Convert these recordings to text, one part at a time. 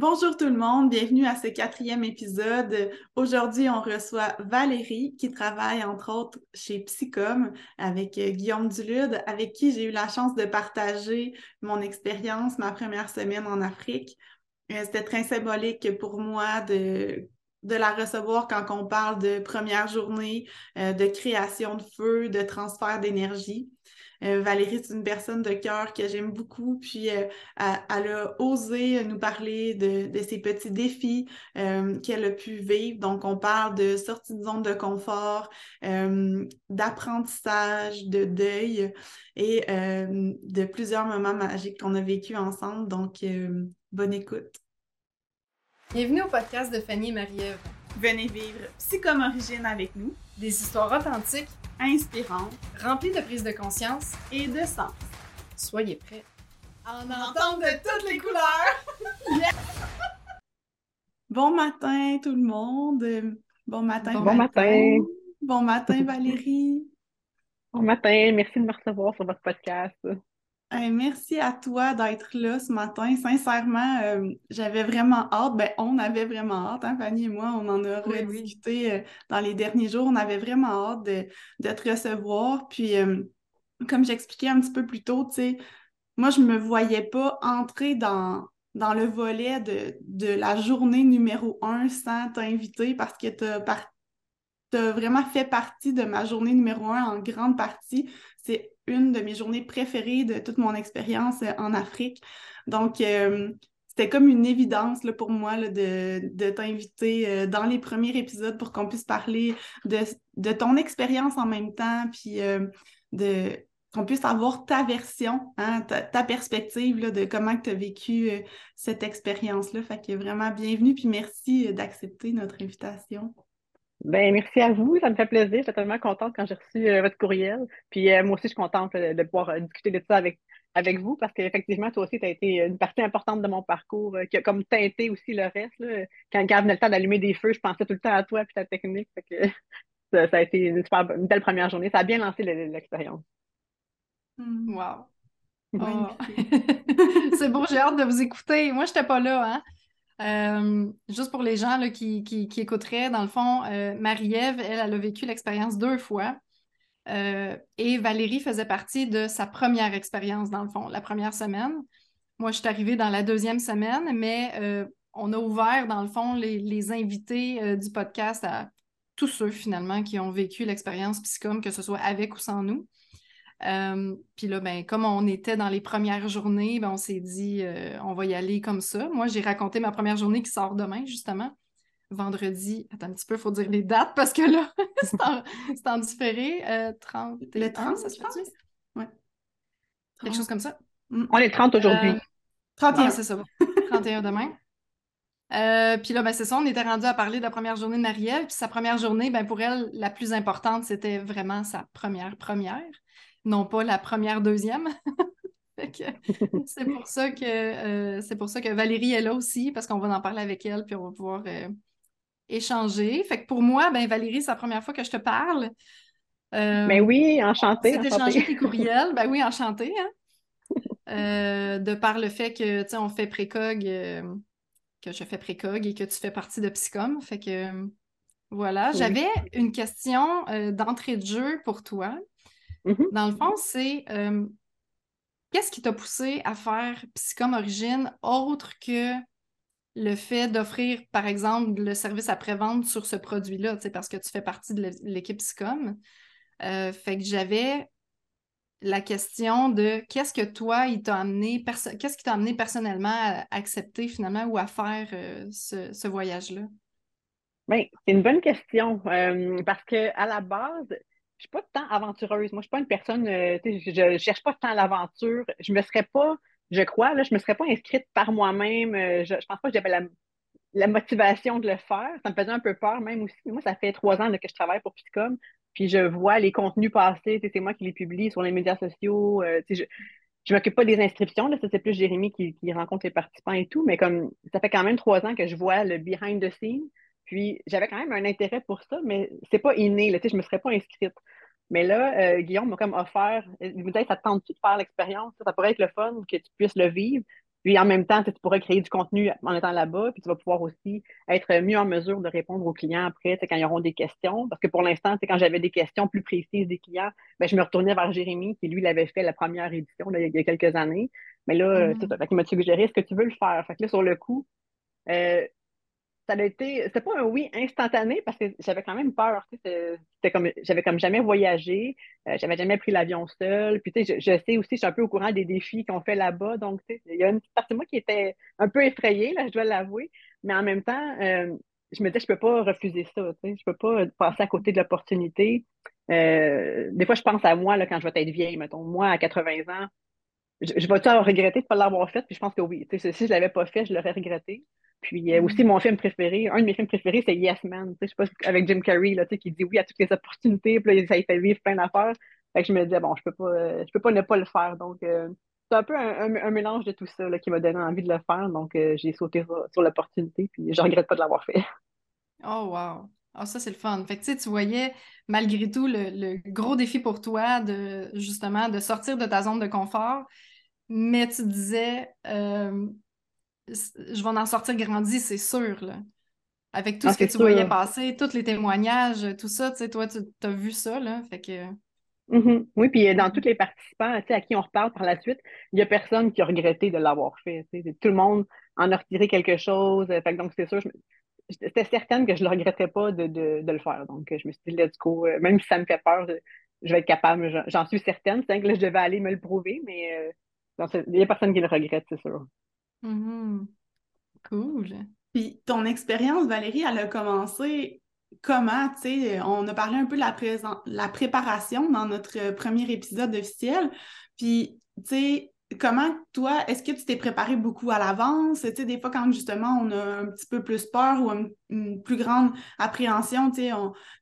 Bonjour tout le monde, bienvenue à ce quatrième épisode. Aujourd'hui, on reçoit Valérie qui travaille entre autres chez Psycom avec euh, Guillaume Dulude, avec qui j'ai eu la chance de partager mon expérience, ma première semaine en Afrique. Euh, c'était très symbolique pour moi de, de la recevoir quand on parle de première journée, euh, de création de feu, de transfert d'énergie. Euh, Valérie, c'est une personne de cœur que j'aime beaucoup, puis euh, elle, a osé nous parler de, ses petits défis euh, qu'elle a pu vivre. Donc, on parle de sortie de zone de confort, d'apprentissage, de deuil et de plusieurs moments magiques qu'on a vécu ensemble. Donc, bonne écoute. Bienvenue au podcast de Fanny et Marie-Ève. Venez vivre Psychom Origine avec nous. Des histoires authentiques inspirante, remplie de prise de conscience et de sens. Soyez prêts à en entendre de toutes les couleurs. bon matin tout le monde. Bon matin. Bon, matin. Bon matin Valérie. Bon matin, merci de me recevoir sur votre podcast merci à toi d'être là ce matin. Sincèrement, euh, j'avais vraiment hâte. Ben, on avait vraiment hâte, hein, Fanny et moi, on en a rediscuté euh, dans les derniers jours. On avait vraiment hâte de, te recevoir. Puis, euh, comme j'expliquais un petit peu plus tôt, moi, je ne me voyais pas entrer dans, dans le volet de, de la journée numéro un sans t'inviter parce que tu as, vraiment fait partie de ma journée numéro un en grande partie. C'est une de mes journées préférées de toute mon expérience euh, en Afrique. Donc, euh, c'était comme une évidence là, pour moi de, t'inviter euh, dans les premiers épisodes pour qu'on puisse parler de, ton expérience en même temps, puis qu'on puisse avoir ta version, hein, ta, perspective de comment tu as vécu cette expérience-là. Fait que vraiment bienvenue, puis merci d'accepter notre invitation. Ben, merci à vous, ça me fait plaisir. Je suis tellement contente quand j'ai reçu euh, votre courriel. Puis euh, moi aussi, je suis contente euh, de pouvoir discuter de ça avec, avec vous parce qu'effectivement, toi aussi, tu as été une partie importante de mon parcours qui a comme teinté aussi le reste. Quand, quand venait le temps d'allumer des feux, je pensais tout le temps à toi et ta technique. que, ça, a été une, super, une belle première journée. Ça a bien lancé l'expérience. Mmh. Wow. Oh. C'est beau, j'ai hâte de vous écouter. Moi, je n'étais pas là, hein? Euh, juste pour les gens là, qui, écouteraient, dans le fond, euh, Marie-Ève, elle, elle a vécu l'expérience deux fois. Euh, et Valérie faisait partie de sa première expérience, dans le fond, la première semaine. Moi, je suis arrivée dans la deuxième semaine, mais on a ouvert, dans le fond, les, invités du podcast à tous ceux, finalement, qui ont vécu l'expérience psychom, que ce soit avec ou sans nous. Euh, puis là, ben, comme on était dans les premières journées, ben, on s'est dit, euh, on va y aller comme ça. Moi, j'ai raconté ma première journée qui sort demain, justement. Vendredi, attends un petit peu, il faut dire les dates parce que là, c'est en, différé. 30, euh, le 30, ça se fait Ouais. Quelque chose comme ça. On est 30 aujourd'hui. 31, c'est ça. 31 demain. puis là, ben, c'est ça, on était rendu à parler de la première journée de Marielle. Puis sa première journée, ben, pour elle, la plus importante, c'était vraiment sa première première non pas la première, deuxième. c'est pour ça que euh, c'est pour ça que Valérie est là aussi, parce qu'on va en parler avec elle, puis on va pouvoir euh, échanger. Fait que pour moi, ben Valérie, c'est la première fois que je te parle. Euh, ben oui, enchantée. C'est d'échanger tes courriels. Ben oui, enchantée. Hein? de par le fait que, tu sais, on fait précog, que je fais précog et que tu fais partie de Psycom. Fait que, voilà. J'avais une question d'entrée de jeu pour toi. Mm-hmm. Dans le fond, c'est euh, qu'est-ce qui t'a poussé à faire Psycom Origine autre que le fait d'offrir, par exemple, le service après-vente sur ce produit-là, parce que tu fais partie de l'équipe Psycom. Euh, fait que j'avais la question de qu'est-ce que toi, il t'a amené, qu'est-ce qui t'a amené personnellement à accepter finalement ou à faire euh, ce, voyage-là? Bien, c'est une bonne question parce que à la base, je suis pas tant aventureuse. Moi, je suis pas une personne, euh, je, ne cherche pas tant l'aventure. Je me serais pas, je crois, là, je me serais pas inscrite par moi-même. Euh, je, je pense pas que j'avais la, motivation de le faire. Ça me faisait un peu peur même aussi. Moi, ça fait trois ans que je travaille pour Pitcom, puis je vois les contenus passer. C'est moi qui les publie sur les médias sociaux. Euh, je je m'occupe pas des inscriptions, là, c'est plus Jérémy qui, qui, rencontre les participants et tout, mais comme ça fait quand même trois ans que je vois le behind the scenes, puis j'avais quand même un intérêt pour ça, mais c'est pas inné, là, je me serais pas inscrite. Mais là, euh, Guillaume m'a comme offert, il me dit ça te tente-tu de faire l'expérience? Ça pourrait être le fun que tu puisses le vivre. Puis en même temps, tu pourrais créer du contenu en étant là-bas, puis tu vas pouvoir aussi être mieux en mesure de répondre aux clients après, quand ils auront des questions. Parce que pour l'instant, quand j'avais des questions plus précises des clients, ben, je me retournais vers Jérémy, qui lui l'avait fait la première édition il y a quelques années. Mais là, mm. il m'a suggéré est-ce que tu veux le faire? Fait que là, sur le coup, euh, ça a été, pas un oui instantané parce que j'avais quand même peur. C'était comme, j'avais comme jamais voyagé, euh, j'avais jamais pris l'avion seul. Puis tu sais, je, sais aussi, je suis un peu au courant des défis qu'on fait là-bas. Donc, tu sais, il y a une partie de moi qui était un peu effrayée, là, je dois l'avouer. Mais en même temps, euh, je me disais, je peux pas refuser ça. Tu sais, je peux pas passer à côté de l'opportunité. Euh, des fois, je pense à moi là, quand je vais être vieille, mettons, moi à 80 ans. Je, vais-tu regretter de ne pas l'avoir fait? Puis je pense que oui. Tu sais, si je l'avais pas fait, je l'aurais regretté. Puis euh, aussi, mm. mon film préféré, un de mes films préférés, c'est Yes Man. Je sais pas, avec Jim Carrey, là, qui dit oui à toutes les opportunités, puis là, ça lui fait vivre plein d'affaires. Fait que je me disais, bon, je peux pas, euh, je peux pas ne pas le faire. Donc, euh, c'est un peu un, mélange de tout ça là, qui m'a donné envie de le faire. Donc, j'ai sauté sur, l'opportunité, puis je regrette pas de l'avoir fait. Oh, wow! Ah, ça, c'est le fun. Fait que tu voyais, malgré tout, le, gros défi pour toi de justement de sortir de ta zone de confort, mais tu disais je vais en sortir grandi, c'est sûr. Là. Avec tout ah, ce que tu voyais passer, tous les témoignages, tout ça, tu sais, toi, tu as vu ça, là. Fait que. Mm-hmm. Oui, puis euh, dans tous les participants à qui on reparle par la suite, il n'y a personne qui a regretté de l'avoir fait. Tout le monde en a retiré quelque chose. Fait donc, c'est sûr, j'étais certaine que je ne le regrettais pas de, le faire. Donc, je me suis dit, let's go. Euh, même si ça me fait peur, je, vais être capable. J'en suis certaine. C'est que là, je devais aller me le prouver, mais euh, il n'y a personne qui le regrette, c'est sûr. Mm-hmm. Cool. Puis ton expérience, Valérie, elle a commencé comment, tu sais, on a parlé un peu de la, préparation dans notre premier épisode officiel. Puis, tu sais, comment toi, est-ce que tu t'es préparé beaucoup à l'avance? Tu sais, des fois, quand justement on a un petit peu plus peur ou une, plus grande appréhension, tu sais,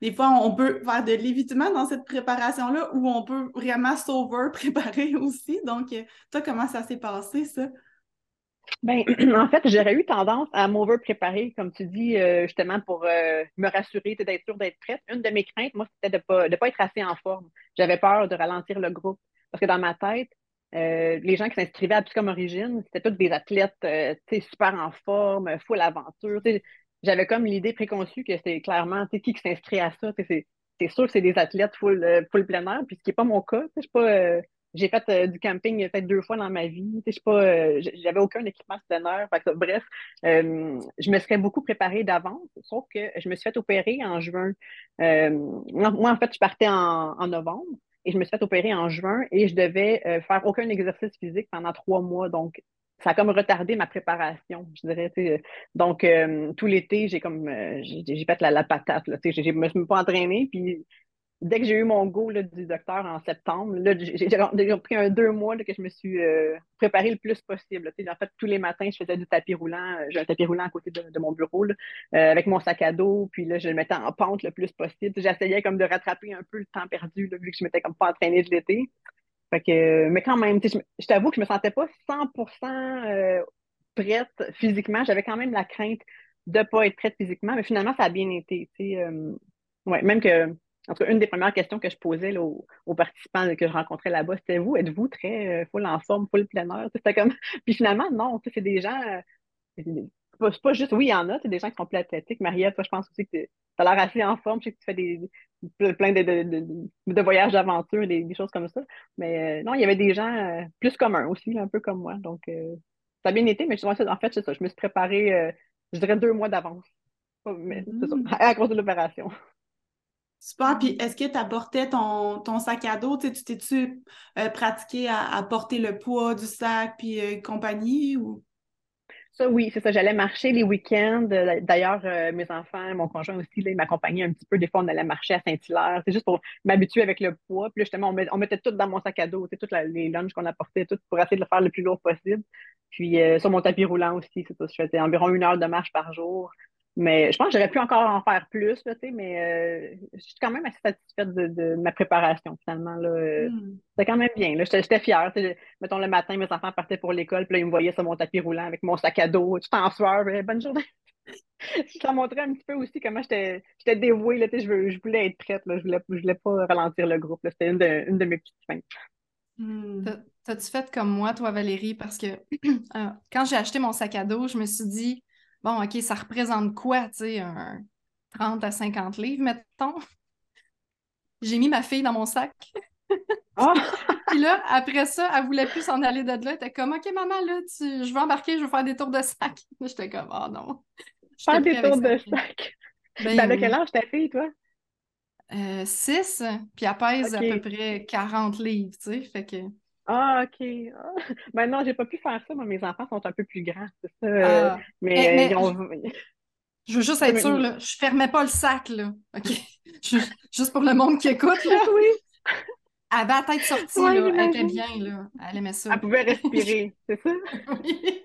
des fois, on peut faire de l'évitement dans cette préparation-là ou on peut vraiment sauver préparer aussi. Donc, toi, comment ça s'est passé, ça? Ben, en fait, j'aurais eu tendance à m'over-préparer, comme tu dis, euh, justement, pour euh, me rassurer, d'être sûre d'être prête. Une de mes craintes, moi, c'était de ne pas, de pas être assez en forme. J'avais peur de ralentir le groupe. Parce que dans ma tête, euh, les gens qui s'inscrivaient à comme Origine, c'était tous des athlètes super en forme, full aventure. J'avais comme l'idée préconçue que c'est clairement qui qui s'inscrit à ça. C'est sûr que c'est des athlètes full, full plein air, puis ce qui n'est pas mon cas. Je suis pas j'ai fait euh, du camping peut-être deux fois dans ma vie. Je pas, euh, j'avais aucun équipement sonore. bref, euh, je me serais beaucoup préparée d'avance, sauf que je me suis fait opérer en juin. moi, en fait, je partais en, novembre et je me suis fait opérer en juin et je devais faire aucun exercice physique pendant trois mois. Donc, ça a comme retardé ma préparation, je dirais. Donc, tout l'été, j'ai comme j'ai fait la, la patate. Je ne me suis pas entraînée. Puis dès que j'ai eu mon go du docteur en septembre, j'ai pris un deux mois que je me suis euh, préparé le plus possible. En fait, tous les matins, je faisais du tapis roulant. Euh, j'ai un tapis roulant à côté de, mon bureau euh, avec mon sac à dos. Puis là, je le mettais en pente le plus possible. J'essayais comme de rattraper un peu le temps perdu vu que je m'étais comme pas entraînée de l'été. mais quand même, je, t'avoue que je me sentais pas 100% prête physiquement. J'avais quand même la crainte de pas être prête physiquement, mais finalement, ça a bien été. ouais, même que en tout cas, une des premières questions que je posais aux, participants que je rencontrais là-bas, c'était vous, êtes-vous très euh, full en forme, full plein air? C'était comme. Puis finalement, non, c'est des gens. Euh, c'est pas, juste, oui, il y en a, c'est des gens qui sont plus athlétiques. Mariette, toi, je pense aussi que tu as l'air assez en forme. Je sais que tu fais des, plein de, de, voyages d'aventure, des, des, choses comme ça. Mais euh, non, il y avait des gens plus communs aussi, un peu comme moi. Donc, ça a bien été, mais en fait, c'est ça. Je me suis préparée, je dirais, deux mois d'avance. Mais c'est ça, mm. à cause de l'opération. Super. Puis est-ce que tu apportais ton, ton, sac à dos? Tu t'es-tu euh, pratiqué à, porter le poids du sac puis euh, compagnie ou? Ça, oui, c'est ça. J'allais marcher les week-ends. Euh, d'ailleurs, mes enfants, mon conjoint aussi, ils m'accompagnaient un petit peu. Des fois, on allait marcher à Saint-Hilaire. C'est juste pour m'habituer avec le poids. Puis justement, on, mettait tout dans mon sac à dos, toutes les lunchs qu'on apportait, tout pour essayer de le faire le plus lourd possible. Puis sur mon tapis roulant aussi, c'est ça. Je faisais environ une heure de marche par jour. Mais je pense que j'aurais pu encore en faire plus, là, mais euh, je suis quand même assez satisfaite de, ma préparation, finalement. Là. Hmm. C'était quand même bien. J'étais fière. Mettons, le matin, mes enfants partaient pour l'école, puis là, ils me voyaient sur mon tapis roulant avec mon sac à dos, tout en sueur. Bonne journée. je leur montrais un petit peu aussi comment j'étais dévouée. Là, je, je voulais être prête. Là. Je ne voulais, je voulais pas ralentir le groupe. C'était une de, une de mes petites fins. Hmm. T'as-tu fait comme moi, toi, Valérie? Parce que euh, quand j'ai acheté mon sac à dos, je me suis dit, bon, OK, ça représente quoi, tu sais, un 30 à 50 livres, mettons? J'ai mis ma fille dans mon sac. Oh! Puis là, après ça, elle voulait plus s'en aller de là. Elle était comme, OK, maman, là, je veux embarquer, je veux faire des tours de sac. J'étais comme, oh non. Faire des tours de sac. Ben, ben, de quel âge ta fille, toi? 6, euh, puis elle pèse à peu près 40 livres, tu sais, fait que... Ah, OK. Ah. Ben non, j'ai pas pu faire ça, moi, mes enfants sont un peu plus grands, c'est ça. Ah. mais, Je veux juste être sûre, là, je fermais pas le sac, là, OK? Juste pour le monde qui écoute, là. Oui. Elle avait la tête sortie, là, elle était bien, là, elle aimait ça. Elle pouvait respirer, c'est ça? oui.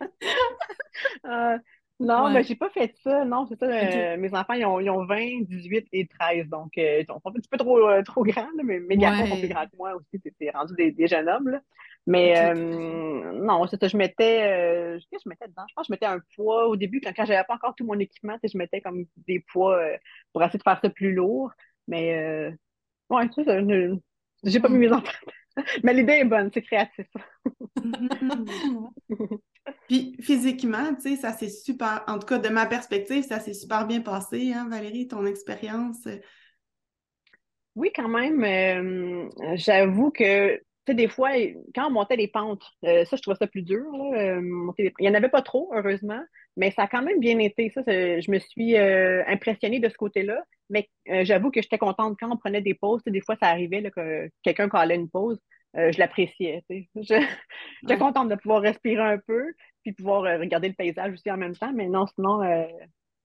Ah. Non, mais j'ai pas fait ça. Non, c'est ça. Euh, mes enfants, ils ont, ils ont, 20, 18 et 13. Donc, euh, ils sont un petit peu trop, euh, trop grands, mais mes garçons sont plus grands que moi aussi. C'est rendu des, des, jeunes hommes. Là. Mais non, c'est ça. Je mettais, je, je mettais dedans. Je pense que je mettais un poids au début, quand, quand j'avais pas encore tout mon équipement, je mettais comme des poids pour essayer de faire ça plus lourd. Mais, ouais, ça, ça j'ai pas mis mes enfants. Mais l'idée est bonne, c'est créatif. Puis physiquement, tu sais, ça s'est super, en tout cas de ma perspective, ça s'est super bien passé, hein, Valérie, ton expérience? Oui, quand même. Euh, j'avoue que, tu sais, des fois, quand on montait les pentes, euh, ça, je trouvais ça plus dur. Euh, Il n'y en avait pas trop, heureusement, mais ça a quand même bien été. Ça, je me suis impressionnée de ce côté-là, mais j'avoue que j'étais contente quand on prenait des pauses. Des fois, ça arrivait là, que quelqu'un collait une pause. je l'appréciais. J'étais contente de pouvoir respirer un peu puis pouvoir euh, regarder le paysage aussi en même temps. Mais non, sinon, euh,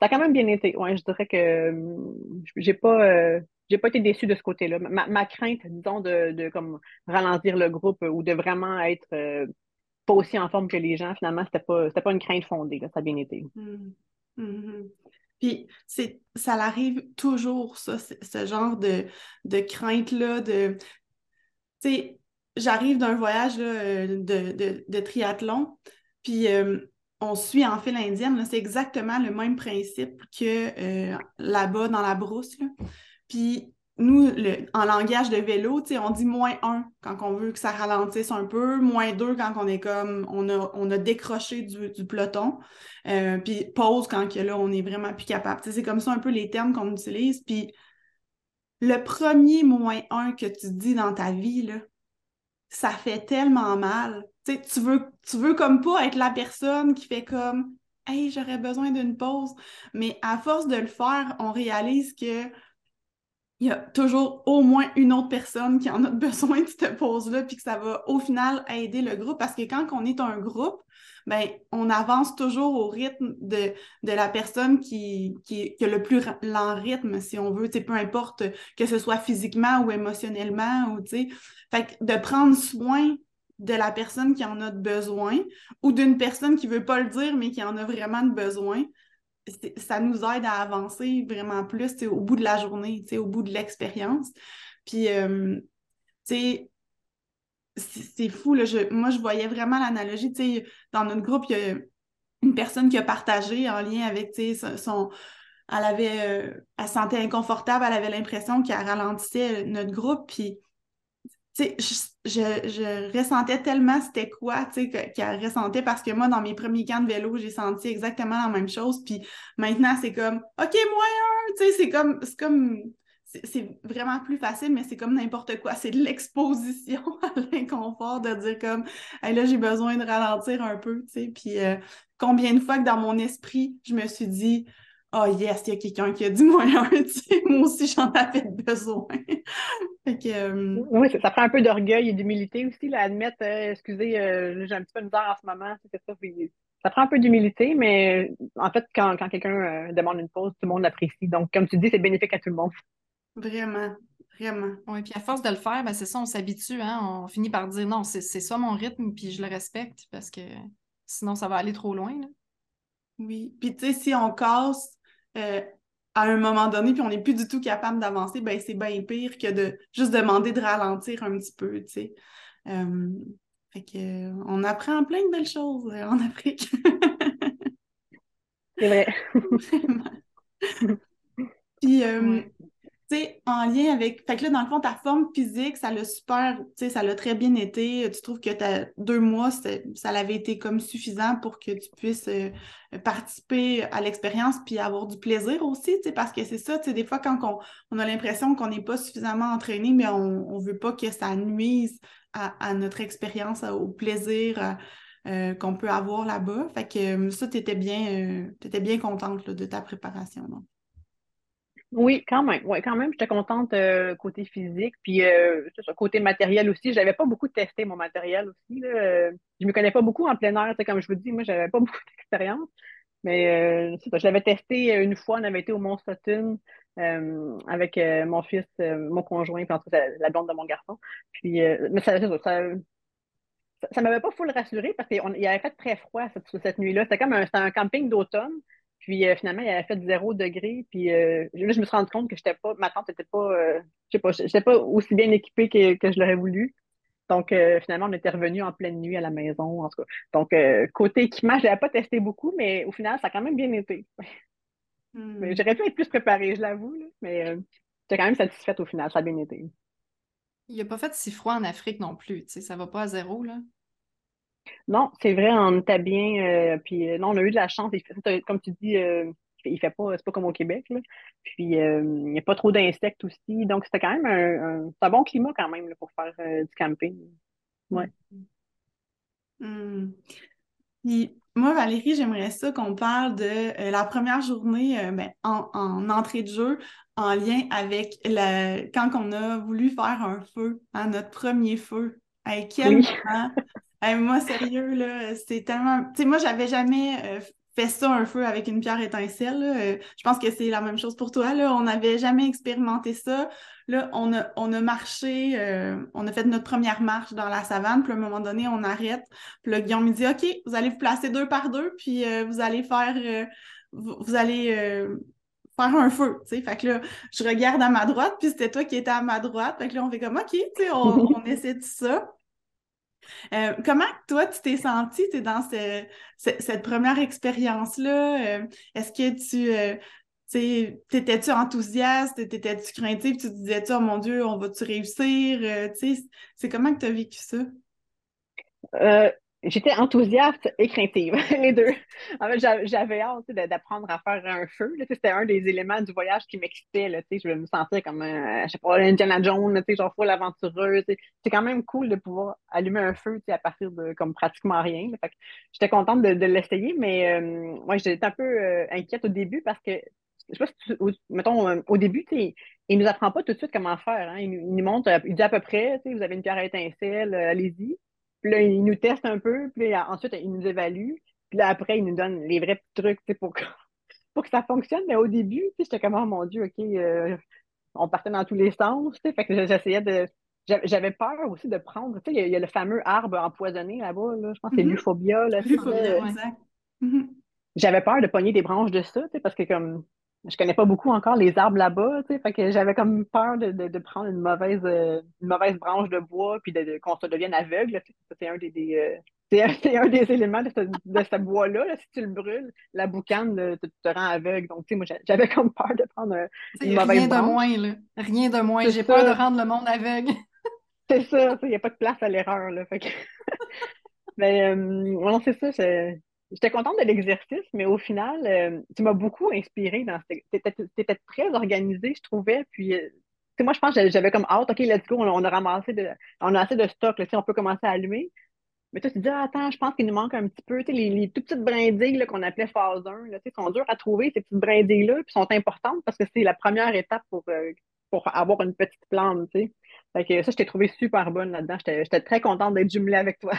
ça a quand même bien été. Ouais, je dirais que euh, j'ai pas, j'ai pas été déçue de ce côté-là. Ma, crainte, disons, de, de, comme ralentir le groupe ou de vraiment être pas aussi en forme que les gens, finalement, c'était pas, pas une crainte fondée. ça a bien été. Mmh. Mmh puis c'est, ça arrive toujours, ça, ce genre de, de crainte-là, de. Tu sais, j'arrive d'un voyage de, de, de, triathlon, puis euh, on suit en file indienne, c'est exactement le même principe que euh, là-bas dans la brousse. Puis nous, en langage de vélo, on dit moins un quand on veut que ça ralentisse un peu, moins deux quand on est comme on a, on a décroché du, peloton, euh, puis pause quand là, on est vraiment plus capable. c'est comme ça un peu les termes qu'on utilise. Puis le premier moins un que tu dis dans ta vie, là, ça fait tellement mal tu veux, tu veux comme pas être la personne qui fait comme Hey, j'aurais besoin d'une pause. Mais à force de le faire, on réalise que il y a toujours au moins une autre personne qui en a besoin de cette pause-là, puis que ça va au final aider le groupe. Parce que quand on est un groupe, ben, on avance toujours au rythme de, la personne qui, qui, a le plus lent rythme, si on veut, peu importe que ce soit physiquement ou émotionnellement, ou fait que de prendre soin de la personne qui en a besoin ou d'une personne qui ne veut pas le dire, mais qui en a vraiment besoin, ça nous aide à avancer vraiment plus au bout de la journée, au bout de l'expérience. Puis, euh, c'est fou. Là, moi, je voyais vraiment l'analogie. Dans notre groupe, il y a une personne qui a partagé en lien avec son. Elle avait. Euh, elle se sentait inconfortable, elle avait l'impression qu'elle ralentissait notre groupe. Puis je, ressentais tellement c'était quoi, qu'elle ressentait parce que moi, dans mes premiers camps de vélo, j'ai senti exactement la même chose. Puis maintenant, c'est comme, OK, moyen, tu sais, c'est comme, c'est comme, c'est vraiment plus facile, mais c'est comme n'importe quoi. C'est de l'exposition à l'inconfort de dire comme, là, j'ai besoin de ralentir un peu. Puis euh, combien de fois que dans mon esprit, je me suis dit, oh yes, il y a quelqu'un qui a dit moi moi aussi j'en avais besoin. Euh, oui, ça, prend un peu d'orgueil et d'humilité aussi, là, admettre, euh, excusez, euh, j'ai un petit peu de misère en ce moment, c'est ça. ça prend un peu d'humilité, mais en fait, quand, quelqu'un demande une pause, tout le monde l'apprécie. Donc, comme tu dis, c'est bénéfique à tout le monde. Vraiment. Vraiment. Oui, puis à force de le faire, ben c'est ça, on s'habitue, hein? on finit par dire non, c'est ça mon rythme, puis je le respecte parce que sinon ça va aller trop loin. Oui, puis tu sais, si on casse euh, à un moment donné, puis on n'est plus du tout capable d'avancer, ben c'est bien pire que de juste demander de ralentir un petit peu, tu sais. Euh, fait que, on apprend plein de belles choses euh, en Afrique. c'est vrai. puis, sais, en lien avec. Fait que là, dans le fond, ta forme physique, ça l'a super, tu ça l'a très bien été. Tu trouves que as deux mois, ça l'avait été comme suffisant pour que tu puisses euh, participer à l'expérience puis avoir du plaisir aussi, tu parce que c'est ça, tu sais, des fois, quand on, a l'impression qu'on n'est pas suffisamment entraîné, mais on ne veut pas que ça nuise à, notre expérience, au plaisir. Euh, qu'on peut avoir là-bas. Fait que ça, tu étais bien, bien contente de ta préparation. Oui, quand même. Oui, quand même, j'étais contente euh, côté physique. Puis euh, côté matériel aussi. Je n'avais pas beaucoup testé mon matériel aussi. Là. Je me connais pas beaucoup en plein air. Comme je vous dis, moi, j'avais pas beaucoup d'expérience. Mais euh, je l'avais testé une fois, on avait été au Mont Sutton avec mon fils, mon conjoint, puis en tout cas, la blonde de mon garçon. Puis mais ça, ça, ça, m'avait pas full rassuré parce qu'il avait fait très froid cette, nuit-là. C'était comme un camping d'automne. Puis euh, finalement, il avait fait zéro degré. Puis euh, là, je me suis rendu compte que j'étais pas, ma tante n'était pas, euh, je sais pas, j'étais pas aussi bien équipée que, que je l'aurais voulu. Donc finalement, on était revenu en pleine nuit à la maison. En tout cas. Donc côté équipement, je l'avais pas testé beaucoup, mais au final, ça a quand même bien été. Hmm. J'aurais pu être plus préparée, je l'avoue, mais j'étais quand même satisfaite au final, ça a bien été. Il a pas fait si froid en Afrique non plus, tu sais, ça va pas à zéro, là. Non, c'est vrai, on était bien. Euh, puis euh, non, on a eu de la chance. comme tu dis, euh, il fait pas, c'est pas comme au Québec. Puis il n'y a pas trop d'insectes aussi. Donc c'était quand même un, bon climat quand même pour faire du camping. Ouais. Hmm. Puis moi, Valérie, j'aimerais ça qu'on parle de la première journée ben, en, entrée de jeu en lien avec la, quand on a voulu faire un feu, hein, notre premier feu. Quel moi, sérieux, là, c'est tellement. Tu sais, moi, j'avais jamais euh, fait ça, un feu avec une pierre étincelle. Euh, je pense que c'est la même chose pour toi. Là. On n'avait jamais expérimenté ça. Là, on a, on a marché, euh, on a fait notre première marche dans la savane, puis à un moment donné, on arrête. Puis là, Guillaume me dit OK, vous allez vous placer deux par deux, puis vous allez faire. Vous, allez faire un feu, tu sais. Fait que là, je regarde à ma droite, puis c'était toi qui étais à ma droite. Fait que là, on fait comme, OK, tu sais, on, on essaie de ça. Euh, comment toi, tu t'es sentie dans cette première expérience-là? Euh, est-ce que tu euh, t'étais-tu enthousiaste? T'étais-tu craintive? Tu te disais-tu, oh mon Dieu, on va-tu réussir? c'est comment que tu as vécu ça? J'étais enthousiaste et craintive, les deux. En fait, j'avais hâte d'apprendre à faire un feu. C'était un des éléments du voyage qui m'excitait. Je me sentais comme, un, je sais pas, Indiana Jones, genre full aventureuse. C'est quand même cool de pouvoir allumer un feu à partir de comme pratiquement rien. J'étais contente de, l'essayer, mais moi, euh, j'étais un peu euh, inquiète au début parce que je sais pas si mettons, euh, au début, il nous apprend pas tout de suite comment faire. Hein. Il, nous montre, il dit à peu près, vous avez une pierre à étincelle, allez-y. Puis là, il nous teste un peu, puis ensuite, il nous évalue. Puis là, après, il nous donne les vrais trucs pour que, pour que ça fonctionne. Mais au début, j'étais comme, oh mon Dieu, OK, euh, on partait dans tous les sens. Fait que j'essayais de. J'avais peur aussi de prendre. Tu sais, il y, a le fameux arbre empoisonné là-bas. Là. Je pense que c'est mm-hmm. l'euphorbia. L'euphorbia, exact. Mm-hmm. J'avais peur de pogner des branches de ça, parce que comme je connais pas beaucoup encore les arbres là-bas, tu sais, fait que j'avais comme peur de, de, prendre une mauvaise, euh, une mauvaise branche de bois puis de, qu'on se devienne aveugle. C'est un des, des euh, c'est un, des éléments de ce, de ce bois-là. Si tu le brûles, la boucane te, te, rend aveugle. Donc, tu sais, moi, j'avais comme peur de prendre une mauvaise rien de moins, là. Rien de moins. J'ai peur de rendre le monde aveugle. c'est ça, il n'y a pas de place à l'erreur, là. Fait que... Mais, euh, non, c'est ça, J'étais contente de l'exercice, mais au final, euh, tu m'as beaucoup inspiré dans Tu étais, très organisé, je trouvais. Puis, euh, moi, je pense que j'avais comme hâte, OK, let's go, on, a ramassé de, on a assez de stock, là, on peut commencer à allumer. Mais toi, tu te dis, ah, attends, je pense qu'il nous manque un petit peu. Les, les toutes petites brindilles qu'on appelait phase 1, là, sont dures à trouver, ces petites brindilles-là, puis sont importantes parce que c'est la première étape pour, euh, pour avoir une petite plante. Fait que ça, je t'ai trouvé super bonne là-dedans. J'étais très contente d'être jumelée avec toi.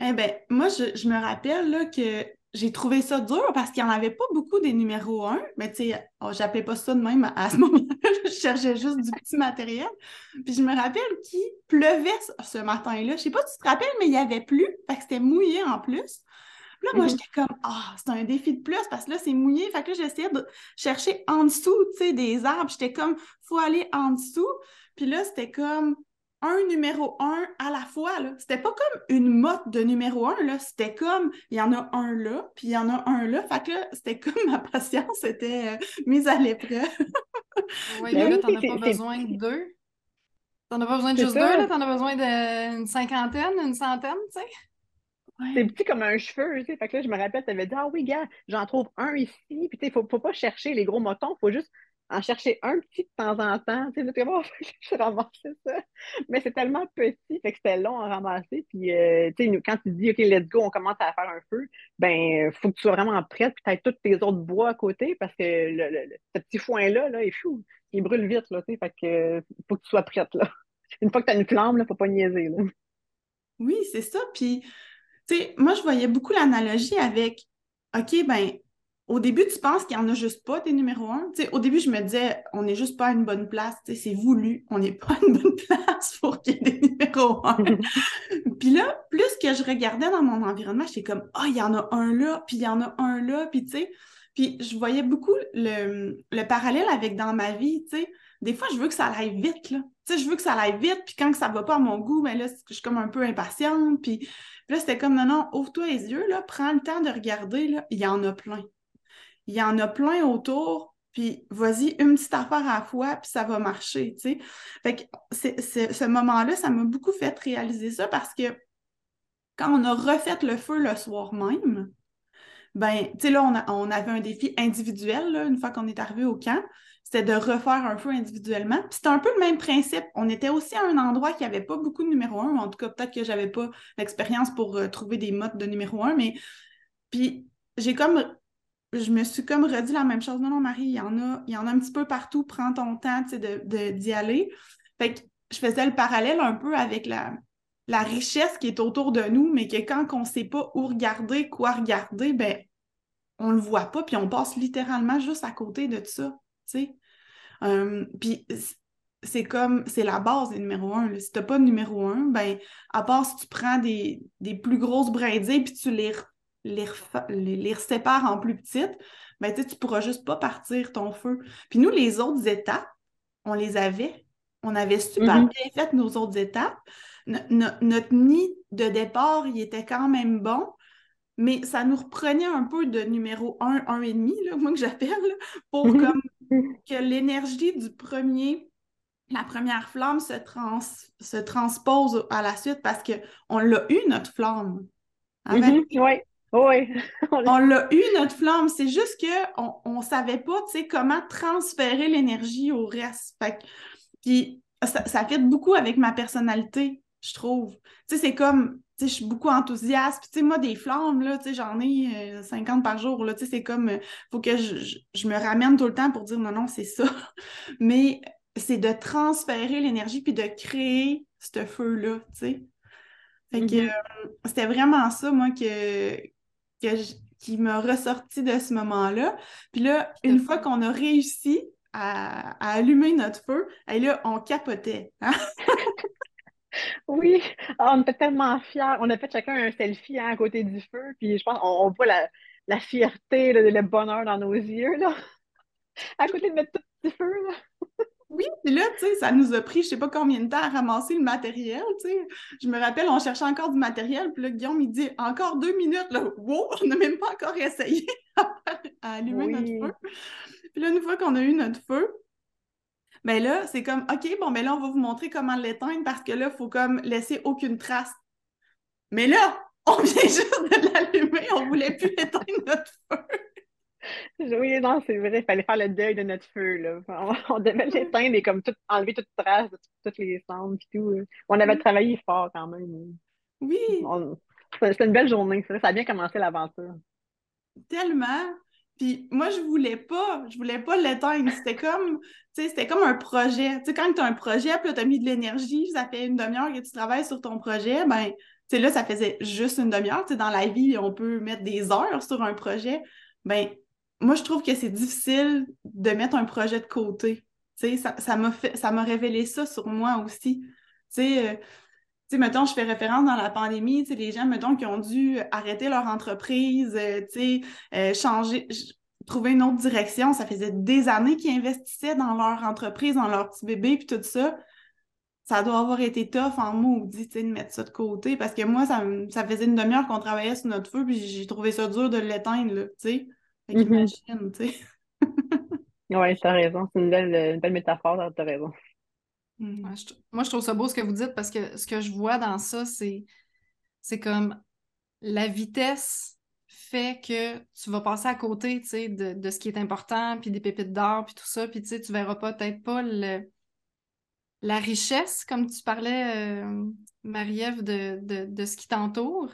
Eh bien, moi, je, me rappelle là, que j'ai trouvé ça dur parce qu'il n'y en avait pas beaucoup des numéros 1. Mais tu sais, oh, j'appelais pas ça de même à ce moment-là. je cherchais juste du petit matériel. Puis je me rappelle qu'il pleuvait ce matin-là. Je sais pas si tu te rappelles, mais il y avait plu. Fait que c'était mouillé en plus. Là, moi, mhm. j'étais comme, ah, c'est un défi de plus parce que là, c'est mouillé. Fait que là, j'essayais de chercher en dessous, tu sais, des arbres. J'étais comme, faut aller en dessous. Puis là, c'était comme, un numéro un à la fois. C'était pas comme une motte de numéro un, là. C'était comme il y en a un là, puis il y en a un là. Fait que c'était comme ma patience était euh, mise à l'épreuve. Oui, mais là, t'en as pas besoin de deux. T'en as pas besoin de juste deux, là. T'en as besoin d'une cinquantaine, une centaine, tu sais. C'est petit comme un cheveu, tu sais. Fait que là, je me rappelle, tu avais dit, ah oui, gars, j'en trouve un ici. Puis, tu sais, faut, faut pas chercher les gros motons, faut juste en chercher un petit de temps en temps. Tu sais, comment je ramassais ça? Mais c'est tellement petit, fait que c'était long à ramasser. Puis, euh, tu sais, quand tu dis, OK, let's go, on commence à faire un feu, ben, faut que tu sois vraiment prête, puis tu tous tes autres bois à côté, parce que le, ce petit foin-là, là, il, fou, il brûle vite, là, tu sais. Fait que, faut que tu sois prête, là. Une fois que tu as une flamme, là, faut pas niaiser. Oui, c'est ça. Puis, tu sais, moi, je voyais beaucoup l'analogie avec, OK, ben, au début, tu penses qu'il n'y en a juste pas des numéros un? sais, au début, je me disais, on n'est juste pas à une bonne place. C'est voulu. On n'est pas à une bonne place pour qu'il y ait des numéros un. puis là, plus que je regardais dans mon environnement, j'étais comme, ah, il y en a un là, puis il y en a un là. Puis, tu sais, puis je voyais beaucoup le, le, parallèle avec dans ma vie. tu sais. Des fois, je veux que ça aille vite. Là. Tu sais, je veux que ça aille vite. Puis quand ça ne va pas à mon goût, mais ben là, je suis comme un peu impatiente. Puis, là, c'était comme, non, non, ouvre-toi les yeux, là, prends le temps de regarder. Là. Il y en a plein il y en a plein autour, puis vas-y, une petite affaire à la fois, puis ça va marcher, tu sais. Fait que ce moment-là, ça m'a beaucoup fait réaliser ça parce que quand on a refait le feu le soir même, ben, tu sais, là, on, avait un défi individuel, une fois qu'on est arrivé au camp, c'était de refaire un feu individuellement. Puis c'était un peu le même principe. On était aussi à un endroit qui n'avait pas beaucoup de numéro un, en tout cas, peut-être que j'avais pas l'expérience pour euh, trouver des modes de numéro un, mais puis j'ai comme je me suis comme redit la même chose. Non, non, Marie, il y en a, il un petit peu partout, prends ton temps d'y de, aller. Fait que je faisais le parallèle un peu avec la, la richesse qui est autour de nous, mais que quand on ne sait pas où regarder, quoi regarder, ben on le voit pas, puis on passe littéralement juste à côté de ça. Euh, puis c'est comme, c'est la base des numéros un. Si tu n'as pas numéro un, ben, à part si tu prends des, des plus grosses brindilles puis tu les les, les, séparent en plus petites, ben, tu ne pourras juste pas partir ton feu. Puis nous, les autres étapes, on les avait. On avait super mm-hmm. bien fait nos autres étapes. notre nid de départ, il était quand même bon, mais ça nous reprenait un peu de numéro 1, 1,5, moi que j'appelle, pour mm-hmm. comme que l'énergie du premier, la première flamme se, se transpose à la suite parce qu'on l'a eu, notre flamme. Oui. on l'a eu, notre flamme. C'est juste qu'on ne savait pas, comment transférer l'énergie au reste. puis ça, ça fait beaucoup avec ma personnalité, je trouve. Tu sais, c'est comme, tu sais, je suis beaucoup enthousiaste. Puis, tu sais, moi, des flammes, là, tu sais, j'en ai 50 euh, par jour, là. Tu sais, c'est comme, il euh, faut que je, je, me ramène tout le temps pour dire non, non, c'est ça. Mais c'est de transférer l'énergie puis de créer ce feu-là, tu sais. Fait que mm-hmm. euh, c'était vraiment ça, moi, que, qui m'a ressorti de ce moment-là. Puis là, une fois qu'on a réussi à, allumer notre feu, et là, on capotait. Hein? oui, ah, on était tellement fiers. On a fait chacun un selfie hein, à côté du feu, puis je pense qu'on voit la, fierté, le, le bonheur dans nos yeux, là. à côté de notre petit feu, là. Oui, puis là, tu sais, ça nous a pris je sais pas combien de temps à ramasser le matériel, tu sais. Je me rappelle, on cherchait encore du matériel, puis là, Guillaume, il dit encore deux minutes, là, wow, on n'a même pas encore essayé à allumer notre feu. Puis là, une fois qu'on a eu notre feu, ben là, c'est comme, OK, bon, ben là, on va vous montrer comment l'éteindre parce que là, il faut comme laisser aucune trace. Mais là, on vient juste de l'allumer, on voulait plus éteindre notre feu. Oui, non, c'est vrai, il fallait faire le deuil de notre feu. Là. On, devait l'éteindre et comme tout, enlever toute trace de toutes les cendres et tout. On avait travaillé fort quand même. Oui. C'était une belle journée, ça a bien commencé l'aventure. Tellement. Puis moi, je voulais pas, je voulais pas l'éteindre. C'était comme, tu sais, c'était comme un projet. Tu sais, quand tu as un projet, puis tu as mis de l'énergie, ça fait une demi-heure que tu travailles sur ton projet, ben, tu sais, là, ça faisait juste une demi-heure. Tu sais, dans la vie, on peut mettre des heures sur un projet. Ben, moi, je trouve que c'est difficile de mettre un projet de côté. ça, m'a ça révélé ça sur moi aussi. Tu euh, mettons, je fais référence dans la pandémie, les gens, mettons, qui ont dû arrêter leur entreprise, euh, euh, changer, trouver une autre direction. Ça faisait des années qu'ils investissaient dans leur entreprise, dans leur petit bébé, puis tout ça. Ça doit avoir été tough en maudit, tu de mettre ça de côté. Parce que moi, ça, ça faisait une demi-heure qu'on travaillait sur notre feu, puis j'ai trouvé ça dur de l'éteindre, tu sais. Fait mm-hmm. tu sais. Oui, tu as raison. C'est une belle, une belle métaphore, tu as raison. Mm. moi, je trouve ça beau ce que vous dites parce que ce que je vois dans ça, c'est, c'est comme la vitesse fait que tu vas passer à côté de, de ce qui est important, puis des pépites d'or, puis tout ça, puis tu verras peut-être pas le, la richesse, comme tu parlais, euh, Marie-Ève, de, de, de, ce qui t'entoure.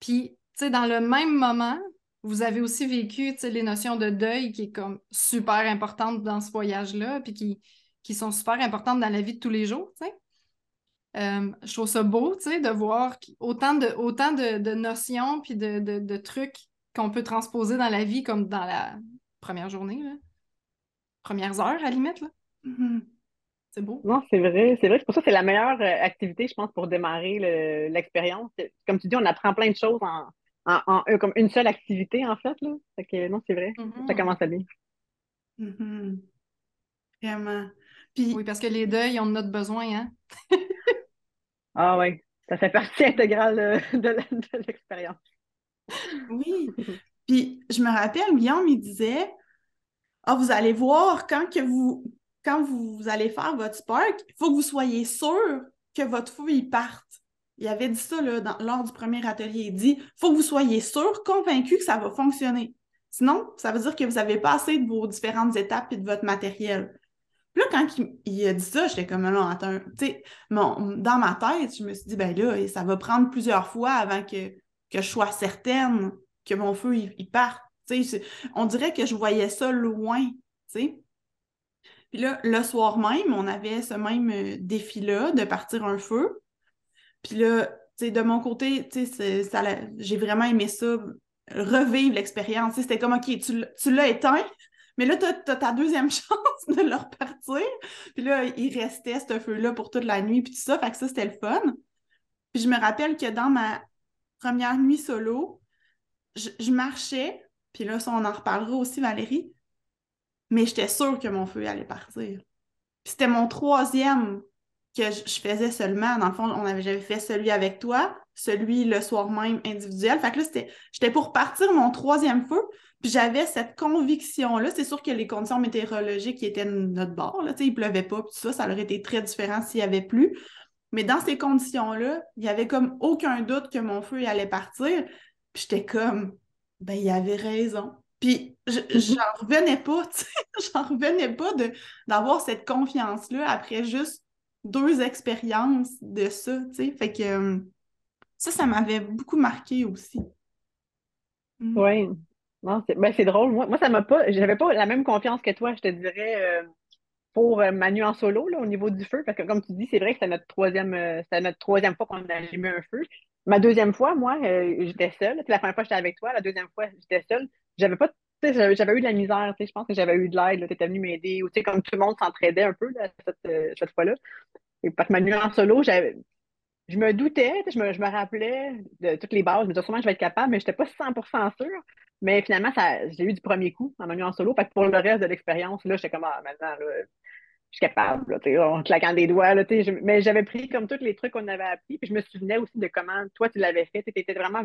Puis, tu sais, dans le même moment, vous avez aussi vécu les notions de deuil qui est comme super importante dans ce voyage-là, puis qui, qui sont super importantes dans la vie de tous les jours. Euh, je trouve ça beau de voir autant de, autant de, notions puis de, de, trucs qu'on peut transposer dans la vie comme dans la première journée, là. premières heures à la limite. Là. Mm-hmm. C'est beau. Non, c'est vrai. C'est vrai. C'est pour ça que c'est la meilleure euh, activité, je pense, pour démarrer l'expérience. Comme tu dis, on apprend plein de choses en, en, comme une seule activité, en fait. Là. Fait que, non, c'est vrai. Ça mm-hmm. commence à bien. Mm-hmm. Vraiment. Oui, parce que les deuils, ont notre besoin, hein? ah oui, ça fait partie intégrale euh, de l'expérience. oui. Puis je me rappelle, Guillaume, il disait Ah, vous allez voir, quand que vous quand vous allez faire votre spark, il faut que vous soyez sûr que votre feu il parte. Il avait dit ça là, lors du premier atelier. Il dit faut que vous soyez sûr, convaincu que ça va fonctionner. Sinon, ça veut dire que vous n'avez pas assez de vos différentes étapes et de votre matériel. Puis là, quand il, a dit ça, j'étais comme, non, attends, tu dans ma tête, je me suis dit, ben là, ça va prendre plusieurs fois avant que, que je sois certaine que mon feu, il, parte. On dirait que je voyais ça loin, tu. Puis là, le soir même, on avait ce même euh, défi-là de partir un feu. Puis là, tu sais, de mon côté, tu sais, j'ai vraiment aimé ça, revivre l'expérience. C'était comme, OK, tu, tu l'as éteint, mais là, tu as, ta deuxième chance de le repartir. Puis là, il restait ce feu-là pour toute la nuit, puis tout ça. Fait que ça, c'était le fun. Puis je me rappelle que dans ma première nuit solo, je, marchais, puis là, ça, on en reparlera aussi, Valérie, mais j'étais sûre que mon feu allait partir. Puis c'était mon troisième que je, faisais seulement. Dans le fond, on avait, j'avais fait celui avec toi, celui le soir même individuel. Fait que là, c'était, j'étais pour partir mon troisième feu, puis j'avais cette conviction-là. C'est sûr que les conditions météorologiques étaient de notre bord, là, il pleuvait pas, tout ça, ça aurait été très différent s'il y avait plu. Mais dans ces conditions-là, il y avait comme aucun doute que mon feu allait partir. Puis j'étais comme, ben, il avait raison. Puis mm-hmm. j'en revenais pas, j'en revenais pas de, d'avoir cette confiance-là après juste deux expériences de ça, tu sais. Fait que euh, ça, ça m'avait beaucoup marqué aussi. Mm. Oui, non, c'est ben, drôle. Moi, moi ça m'a pas. J'avais pas la même confiance que toi, je te dirais, euh, pour euh, Manu en solo, là, au niveau du feu. Parce que comme tu dis, c'est vrai que c'est notre troisième euh, notre troisième fois qu'on a allumé un feu. Ma deuxième fois, moi, j'étais seule. La première fois, j'étais avec toi. La deuxième fois, j'étais seule. J'avais pas j'avais eu de la misère, je pense que j'avais eu de l'aide, tu étais venu m'aider, ou comme tout le monde s'entraidait un peu cette, cette fois-là. Et parce que Manu en solo, j'avais je me doutais, je me, je me, rappelais de toutes les bases, je me disais sûrement je vais être capable, mais je n'étais pas 100% sûre. Mais finalement, ça, j'ai eu du premier coup en menu en solo. Que pour le reste de l'expérience, là, j'étais comme, ah, maintenant, là, je suis capable, là, en claquant des doigts. Là, mais j'avais pris comme tous les trucs qu'on avait appris. Puis je me souvenais aussi de comment toi, tu l'avais fait. Tu étais vraiment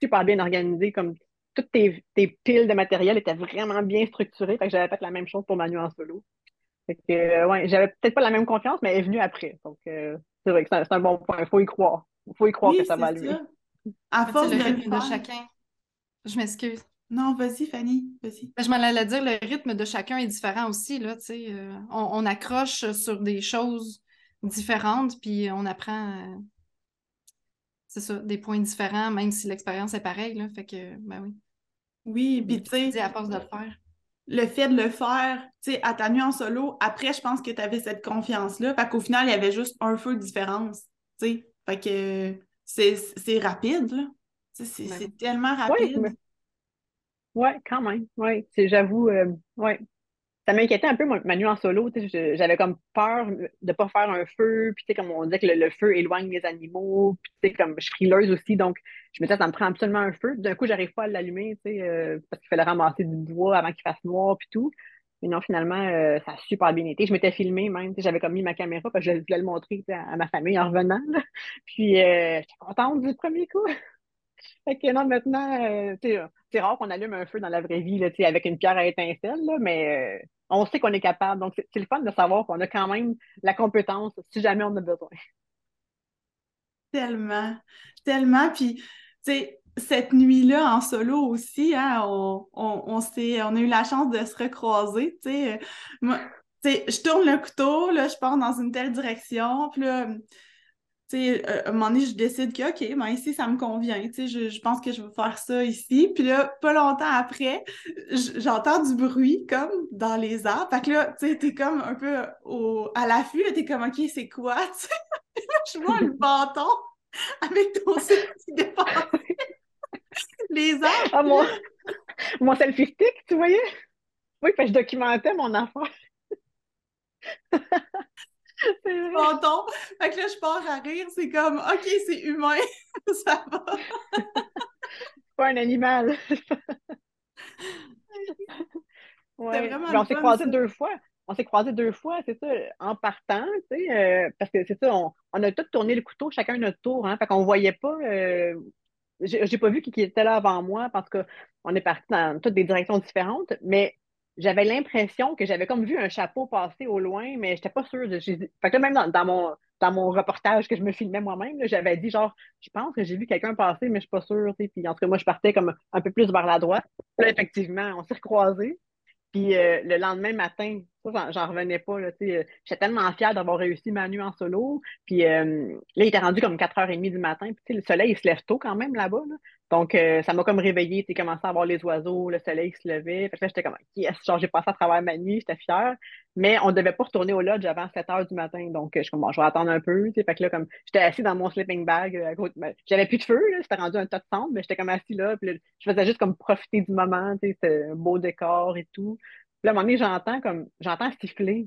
super bien organisé. Comme toutes tes, tes, piles de matériel étaient vraiment bien structurées. Fait que j'avais fait la même chose pour Manu en solo. Fait que, euh, ouais, j'avais peut-être pas la même confiance, mais elle est venue après. Donc, euh, c'est vrai que c'est un, bon point. Il faut y croire. Il faut y croire que ça va aller. À force de, de chacun? Je m'excuse. Non, vas-y, Fanny, vas-y. Ben, je m'en allais dire, le rythme de chacun est différent aussi. Là, euh, on, accroche sur des choses différentes, puis on apprend, euh, c'est ça, des points différents, même si l'expérience est pareille. Là, fait que, ben oui. Oui, puis tu sais. à force de le faire. Le fait de le faire, tu sais, à ta nuit en solo, après, je pense que tu avais cette confiance-là. Fait qu'au final, il y avait juste un feu de différence. Tu sais, fait que c'est rapide, là. C'est ben tellement rapide. Oui, quand même. Oui, j'avoue, euh, ouais. Ça m'inquiétait un peu, ma nuit en solo. J'avais comme peur de ne pas faire un feu. Puis, comme on dit que le, feu éloigne les animaux. Puis, comme je suis frileuse aussi. Donc, je me disais, ça me prend absolument un feu. D'un coup, j'arrive pas à l'allumer, euh, parce qu'il fallait ramasser du bois avant qu'il fasse noir. Puis tout. Mais non, finalement, euh, ça a super bien été. Je m'étais filmée même. J'avais comme mis ma caméra parce que je voulais le montrer à, ma famille en revenant. Puis, j'étais contente du premier coup. Fait non, maintenant, euh, c'est rare qu'on allume un feu dans la vraie vie là, avec une pierre à étincelle, là, mais euh, on sait qu'on est capable. Donc, c'est le fun de savoir qu'on a quand même la compétence si jamais on a besoin. Tellement, tellement. Puis, tu sais, cette nuit-là en solo aussi, hein, on, on, on, a eu la chance de se recroiser. Je tourne le couteau, là, je pars dans une telle direction, puis sais, euh, à un moment donné, je décide que, OK, ben ici, ça me convient. Tu sais, je, je, pense que je vais faire ça ici. Puis là, pas longtemps après, j'entends du bruit comme dans les arbres. Fait que là, tu sais, t'es comme un peu au, à l'affût, t'es comme, OK, c'est quoi? Là, je vois le bâton avec ton qui dépasse les arbres. Ah, mon, mon selfie stick, tu voyais? Oui, que je documentais mon affaire. Menton. Fait que là, je pars à rire. C'est comme, OK, c'est humain. ça va. pas un animal. ouais. on s'est croisés deux fois. On s'est croisés deux fois, c'est ça, en partant, tu sais, euh, parce que c'est ça, on, on, a tous tourné le couteau, chacun notre tour, hein, fait qu'on voyait pas, euh, j'ai pas vu qui, qui était là avant moi, parce qu'on est parti dans toutes des directions différentes, mais j'avais l'impression que j'avais comme vu un chapeau passer au loin, mais j'étais pas sûre. De, fait que même dans, mon, dans mon reportage que je me filmais moi-même, j'avais dit genre, je pense que j'ai vu quelqu'un passer, mais je suis pas sûre. Puis en tout cas, moi, je partais comme un peu plus vers la droite. Là, effectivement, on s'est recroisés. Puis euh, le lendemain matin, j'en revenais pas. Euh, j'étais tellement fière d'avoir réussi ma nuit en solo. Puis euh, là, il était rendu comme 4h30 du matin. Puis le soleil, il se lève tôt quand même là-bas. Donc, ça m'a comme réveillée. Tu commencé à voir les oiseaux, le soleil se levait. Fait que là, j'étais comme, yes, genre, j'ai passé à travers ma nuit, j'étais fière. Mais on ne devait pas retourner au lodge avant 7 h du matin. Donc, je suis comme, bon, je vais attendre un peu. Fait que là, comme, j'étais assis dans mon sleeping bag. J'avais plus de feu, c'était rendu un tas de cendres, mais j'étais comme assis là. Puis je faisais juste comme profiter du moment. C'était un beau décor et tout. Puis là, à un moment donné, j'entends comme j'entends siffler.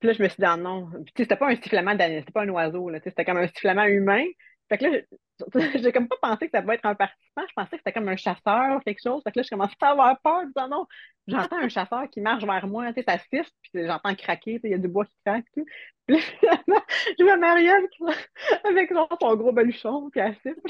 Puis là, je me suis dit, ah non. Puis c'était pas un sifflement d'animal, c'était pas un oiseau, là, c'était comme un sifflement humain. Fait que là, j'ai comme pas pensé que ça pouvait être un participant. Je pensais que c'était comme un chasseur, quelque chose. Fait que là, je commençais à avoir peur, disant non. J'entends un chasseur qui marche vers moi, tu sais, ça siffle, puis j'entends craquer, il y a du bois qui craque, tout. Puis là, je vois Marielle avec genre, son gros baluchon, puis elle siffle.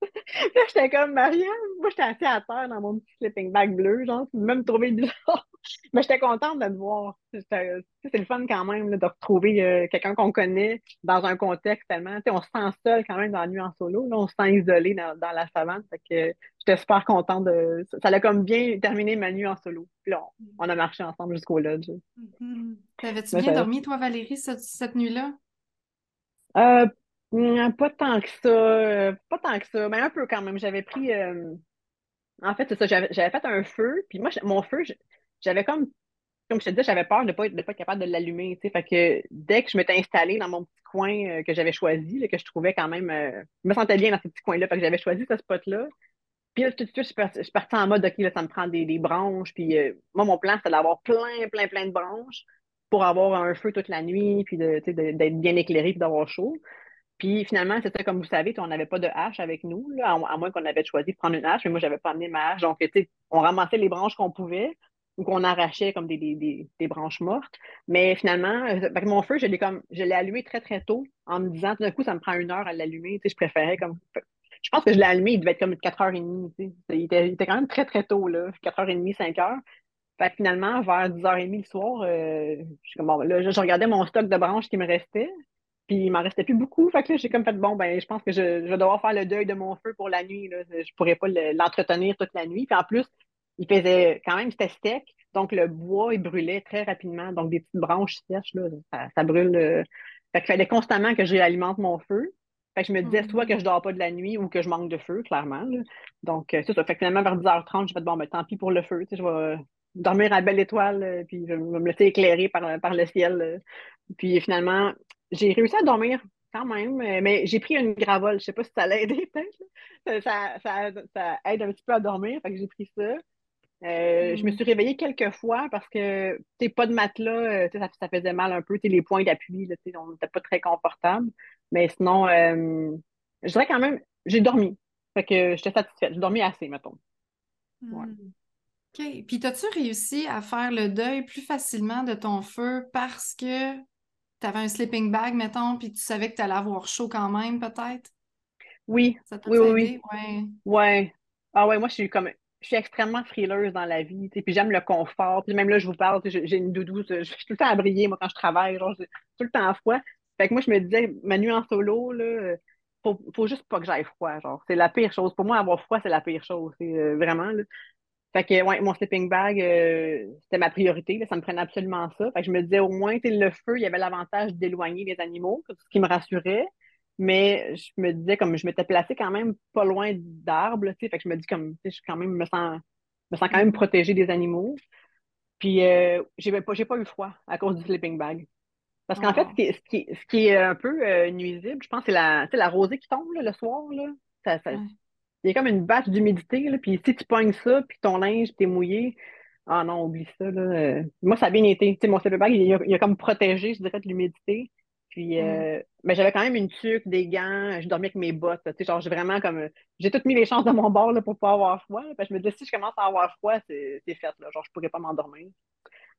là, j'étais comme Marianne. Moi, j'étais assise à terre dans mon petit sleeping bag bleu, genre, même trouvé bizarre. Mais j'étais contente de te voir. C'est le fun quand même de retrouver euh, quelqu'un qu'on connaît dans un contexte tellement. On se sent seul quand même dans la nuit en solo. Là, on se sent isolé dans, la savane. Fait que j'étais super contente de. Ça a comme bien terminé ma nuit en solo. Puis là, on, a marché ensemble jusqu'au lodge. Mm-hmm. T'avais-tu bien dormi, toi, Valérie, cette, cette nuit-là? Euh, Mm, pas tant que ça. Euh, pas tant que ça, mais un peu quand même. J'avais pris. Euh, en fait, c'est ça. J'avais fait un feu. Puis moi, mon feu, j'avais comme. Comme je te disais, j'avais peur de ne pas, pas être capable de l'allumer. Dès que je m'étais installée dans mon petit coin euh, que j'avais choisi, que je trouvais quand même. je me sentais bien dans ce petit coin-là. Fait que j'avais choisi ce spot-là. Puis là, tout de suite, je suis partie, en mode, OK, là, ça me prend des, des branches. Puis moi, mon plan, c'était d'avoir plein, plein, plein de branches pour avoir un feu toute la nuit, puis d'être bien éclairé, puis d'avoir chaud. Puis finalement, c'était comme vous savez, on n'avait pas de hache avec nous, là, à, moins qu'on avait choisi de prendre une hache, mais moi, j'avais pas amené ma hache. Donc, on ramassait les branches qu'on pouvait ou qu'on arrachait comme des, des, des, branches mortes. Mais finalement, euh, mon feu, je l'ai comme je l'ai allumé très, très tôt en me disant tout d'un coup, ça me prend une heure à l'allumer. Je préférais comme. Je pense que je l'ai allumé, il devait être comme 4h30. Il était, il était quand même très, très tôt, là, 4h30, 5h. Fait que finalement, vers 10h30 le soir, euh, je, bon, là, je regardais mon stock de branches qui me restait. Puis il m'en restait plus beaucoup. Fait que là, j'ai comme fait bon, ben, je pense que je, vais devoir faire le deuil de mon feu pour la nuit. Là. Je pourrais pas l'entretenir toute la nuit. Puis en plus, il faisait quand même, c'était sec. Donc le bois, il brûlait très rapidement. Donc des petites branches sèches, là, ça, brûle. Euh. Fait qu'il fallait constamment que j'alimente mon feu. Fait que je me disais soit que je dors pas de la nuit ou que je manque de feu, clairement. Donc, euh, c'est ça. Fait que finalement, vers 10h30, je fait bon, ben, tant pis pour le feu. je vais dormir à belle étoile, euh, puis je vais me laisser éclairer par, par le ciel. Puis finalement, j'ai réussi à dormir quand même, euh, mais j'ai pris une gravole. Je sais pas si ça l'a aidé peut-être. Ça, ça, ça, aide un petit peu à dormir, fait que j'ai pris ça. Euh, je me mm. suis réveillée quelques fois parce que t'es pas de matelas, euh, ça, ça faisait mal un peu, les points d'appui, on n'était pas très confortable. Mais sinon, je dirais quand même, j'ai dormi. Fait que j'étais satisfaite. J'ai dormi assez, mettons. Mm. OK. Puis, as-tu réussi à faire le deuil plus facilement de ton feu parce que tu avais un sleeping bag, mettons, puis tu savais que tu allais avoir chaud quand même, peut-être? Oui. Ça t'a oui, aidé? oui. Ouais. Ouais. Ah ouais, moi, je suis comme. Je suis extrêmement frileuse dans la vie, puis j'aime le confort. Puis même là, je vous parle, j'ai une doudou, je suis tout le temps à briller, moi, quand je travaille, genre, tout le temps à froid. Fait que moi, je me disais, ma nuit en solo, là, faut, faut juste pas que j'aille froid, genre. C'est la pire chose. Pour moi, avoir froid, c'est la pire chose. C'est euh, vraiment, là. Fait que, ouais, mon sleeping bag, euh, c'était ma priorité. Là, ça me prenait absolument ça. Fait que je me disais, au moins, le feu, il y avait l'avantage d'éloigner les animaux, ce qui me rassurait. Mais je me disais, comme je m'étais placée quand même pas loin d'arbres, tu sais, fait que je me dis, comme, tu sais, je quand même me sens, me sens quand même protégée des animaux. Puis, euh, j'ai pas, j'ai pas eu froid à cause du sleeping bag. Parce qu'en fait, ce qui, est, ce, qui est, un peu euh, nuisible, je pense, c'est la, la rosée qui tombe là, le soir. Là. Ça, ça, il y a comme une bâche d'humidité, puis si tu pognes ça, puis ton linge, t'es mouillé, ah non, oublie ça, là. Euh, moi, ça a bien été. Tu sais, mon bag, il, a, comme protégé, je dirais, de l'humidité. Puis, euh, mm. mais j'avais quand même une tuque, des gants, je dormais avec mes bottes. Tu sais, genre, j'ai vraiment comme. J'ai toutes mis les chances de mon bord là, pour pas avoir froid. Là, je me disais, si je commence à avoir froid, c'est fait. Là, genre, je pourrais pas m'endormir.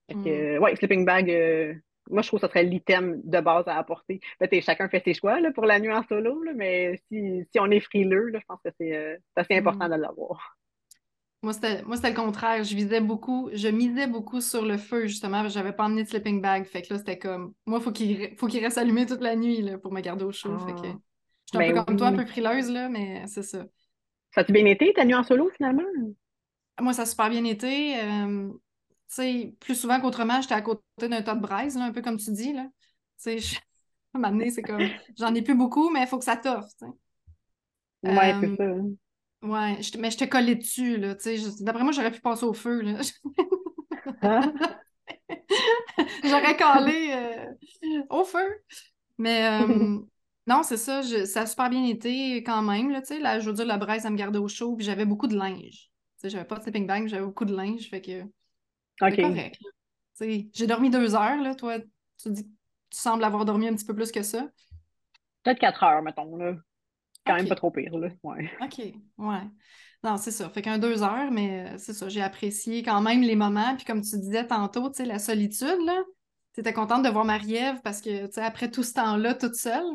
Fait que, mm. ouais, sleeping bag, euh, moi, je trouve que ce serait l'item de base à apporter. Ben, chacun fait ses choix là, pour la nuit en solo, là, mais si, si, on est frileux, là, je pense que c'est euh, assez important mm. de l'avoir. Moi, c'était le contraire. Je visais beaucoup, je misais beaucoup sur le feu, justement, j'avais pas emmené de sleeping bag. Fait que là, c'était comme, moi, faut il faut qu'il reste allumé toute la nuit là, pour me garder au chaud. Fait que, ah. je suis un peu ben comme toi, un peu frileuse, là, mais c'est ça. Ça a-tu bien été, ta nuit en solo, finalement? Moi, ça a super bien été. Euh, sais, plus souvent qu'autrement, j'étais à côté d'un tas de braise, un peu comme tu dis. Là. Tu sais, je... à un c'est comme, j'en ai plus beaucoup, mais il faut que ça t'offre. Ouais, c'est ça. Ouais, mais je te collais dessus, là, tu sais. D'après moi, j'aurais pu passer au feu, là. Hein? j'aurais collé euh, au feu. Mais euh, non, c'est ça, ça a super bien été quand même, là, tu sais. Là, je veux dire, la braise, ça me gardait au chaud, puis j'avais beaucoup de linge. Tu sais, j'avais pas de sleeping bag, j'avais beaucoup de linge, fait que correct. J'ai dormi deux heures, là. Toi, tu dis tu sembles avoir dormi un petit peu plus que ça. Peut-être quatre heures, mettons, là. Quand même pas trop pire, là. Ouais. OK, ouais. Non, c'est ça. Fait qu'un deux heures, mais euh, c'est ça, j'ai apprécié quand même les moments. Puis comme tu disais tantôt, tu sais, la solitude, là. Tu étais contente de voir Marie-Ève parce que, tu sais, après tout ce temps-là, toute seule,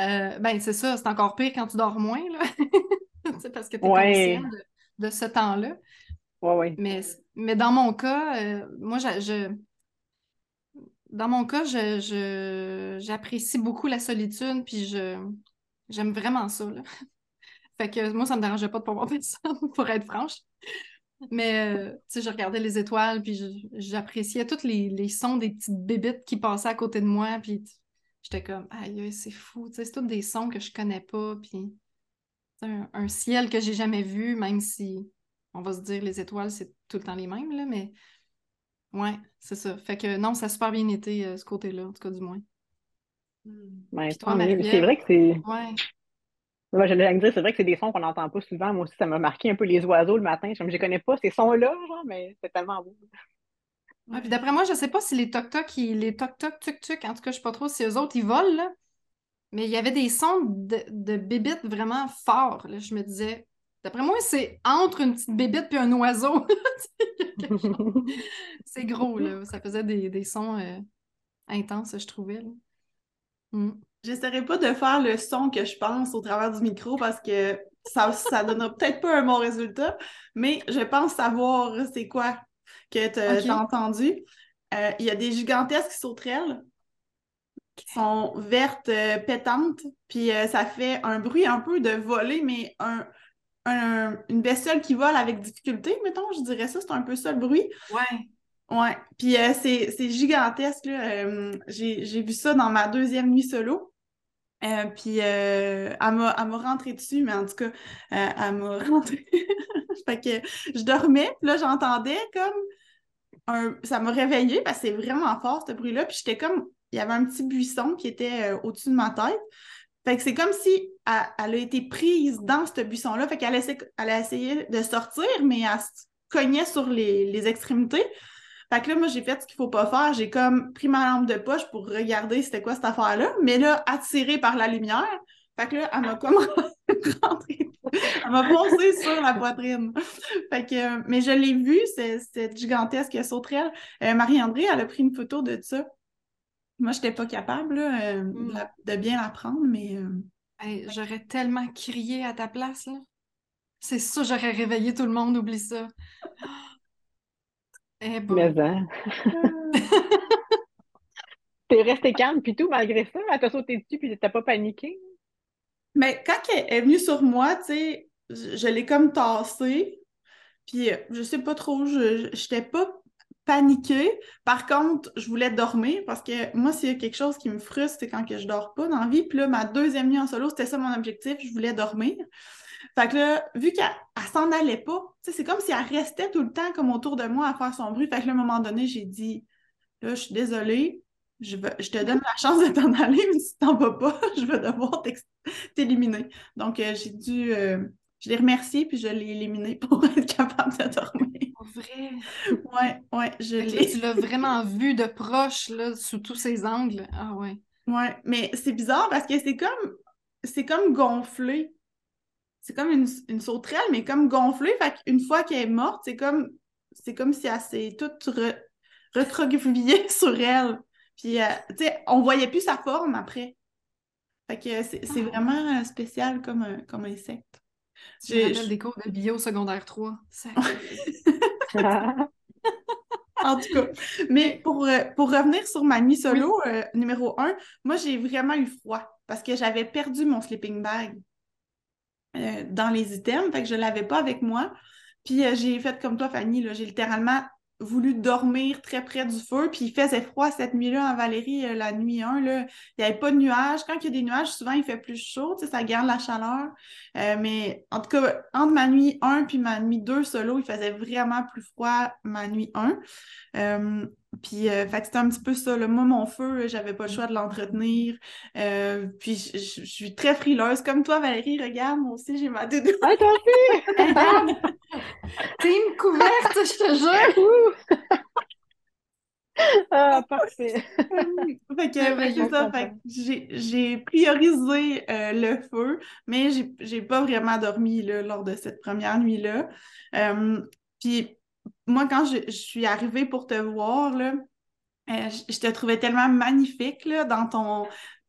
euh, ben c'est ça, c'est encore pire quand tu dors moins, là. parce que tu es consciente de, ce temps-là. Ouais, ouais. Mais, mais dans mon cas, euh, moi, je, dans mon cas, je, j'apprécie beaucoup la solitude, puis je, j'aime vraiment ça. Là. fait que moi, ça me dérangeait pas de pas voir personne, pour être franche. Mais, euh, tu sais, je regardais les étoiles, puis j'appréciais tous les, sons des petites bébites qui passaient à côté de moi, puis j'étais comme, aïe, c'est fou, tu sais, c'est tous des sons que je connais pas, puis un, un ciel que j'ai jamais vu, même si on va se dire les étoiles, c'est tout le temps les mêmes, là, mais ouais, c'est ça. Fait que non, ça a super bien été euh, ce côté-là, en tout cas du moins. Hmm. c'est vrai que c'est. Ouais. Moi, j'allais dire, c'est vrai que c'est des sons qu'on n'entend pas souvent. Moi aussi, ça m'a marqué un peu les oiseaux le matin. Je ne connais pas ces sons-là, genre, mais c'est tellement beau. Ouais, puis d'après moi, je ne sais pas si les toc-toc, les toc-toc, tuk-tuk, en tout cas, je ne sais pas trop si eux autres, ils volent, là. Mais il y avait des sons de, de bébites vraiment forts. Là. Je me disais, D'après moi, c'est entre une petite bébête puis un oiseau. c'est gros, là. Ça faisait des, sons euh, intenses, je trouvais. Mm. J'essaierai pas de faire le son que je pense au travers du micro parce que ça, ça donnera peut-être pas un bon résultat, mais je pense savoir c'est quoi que tu as entendu. Euh, il y a des gigantesques sauterelles qui sont vertes, euh, pétantes, puis ça fait un bruit un peu de voler, mais un, une bestiole qui vole avec difficulté, mettons, je dirais ça, c'est un peu ça le bruit. Ouais. Ouais. Puis euh, c'est gigantesque, euh, J'ai vu ça dans ma deuxième nuit solo. Euh, puis elle m'a rentré dessus, mais en tout cas, elle m'a rentré. fait que je dormais, puis là, j'entendais comme un. Ça m'a réveillée parce que c'est vraiment fort, ce bruit-là. Puis j'étais comme. Il y avait un petit buisson qui était au-dessus de ma tête. Fait que c'est comme si elle, a été prise dans ce buisson-là. Fait qu'elle elle a essayé de sortir, mais elle se cognait sur les, extrémités. Fait que là, moi, j'ai fait ce qu'il faut pas faire. J'ai comme pris ma lampe de poche pour regarder c'était quoi cette affaire-là. Mais là, attirée par la lumière, fait que là, elle m'a comme rentrée. Elle m'a foncé sur la poitrine. Fait que, mais je l'ai vue, cette gigantesque sauterelle. Euh, Marie-André, elle a pris une photo de ça. Moi, je n'étais pas capable euh, mm. de bien la prendre, mais. Euh, j'aurais tellement crié à ta place, là. C'est ça, j'aurais réveillé tout le monde, oublie ça. Eh bon. Mais hein? T'es resté calme, puis tout, malgré ça, elle t'a sauté dessus, puis t'as pas paniqué? Mais quand elle est venue sur moi, tu sais, je, l'ai comme tassée, puis euh, je sais pas trop, je j'étais pas paniquée. Par contre, je voulais dormir parce que moi, s'il y a quelque chose qui me frustre, c'est quand que je dors pas dans la vie. Puis là, ma deuxième nuit en solo, c'était ça mon objectif, je voulais dormir. Fait que là, vu qu'elle s'en allait pas, c'est comme si elle restait tout le temps comme autour de moi à faire son bruit. Fait que là, à un moment donné, j'ai dit Là, je suis désolée, je, te donne la chance de t'en aller, mais si t'en vas pas, je vais devoir t'éliminer. Donc, euh, j'ai dû. Euh, je l'ai remercié, puis je l'ai éliminé pour être capable de dormir. Vrai? Ouais, ouais, je l'ai. Tu l'as vraiment vu de proche, là, sous tous ses angles. Ah ouais. Ouais, mais c'est bizarre parce que c'est comme. C'est comme gonflé. C'est comme une, une sauterelle, mais comme gonflée. Fait qu'une fois qu'elle est morte, c'est comme. C'est comme si elle s'est toute re, sur elle. Puis, euh, tu sais, on voyait plus sa forme après. Fait que c'est ah. vraiment euh, spécial comme, euh, comme insecte. J'ai des cours de bio secondaire 3. en tout cas. Mais pour, pour revenir sur ma nuit solo, numéro 1, moi, j'ai vraiment eu froid parce que j'avais perdu mon sleeping bag dans les items, fait que je ne l'avais pas avec moi. Puis j'ai fait comme toi, Fanny, j'ai littéralement voulu dormir très près du feu, puis il faisait froid cette nuit-là en Valérie, euh, la nuit 1, là, il n'y avait pas de nuages. Quand il y a des nuages, souvent il fait plus chaud, ça garde la chaleur. Euh, mais en tout cas, entre ma nuit 1 puis ma nuit 2 solo, il faisait vraiment plus froid ma nuit 1. Euh, puis, c'était un petit peu ça. Moi, mon feu, j'avais pas le choix de l'entretenir. puis, je suis très frileuse. Comme toi, Valérie, regarde, moi aussi, j'ai ma doudou. Ah, toi aussi! Team couverte, je te jure! ah, parfait! fait que, ça. j'ai priorisé le feu, mais j'ai pas vraiment dormi là, lors de cette première nuit-là. puis, moi, quand je, suis arrivée pour te voir, là, euh, je, te trouvais tellement magnifique là, dans ton.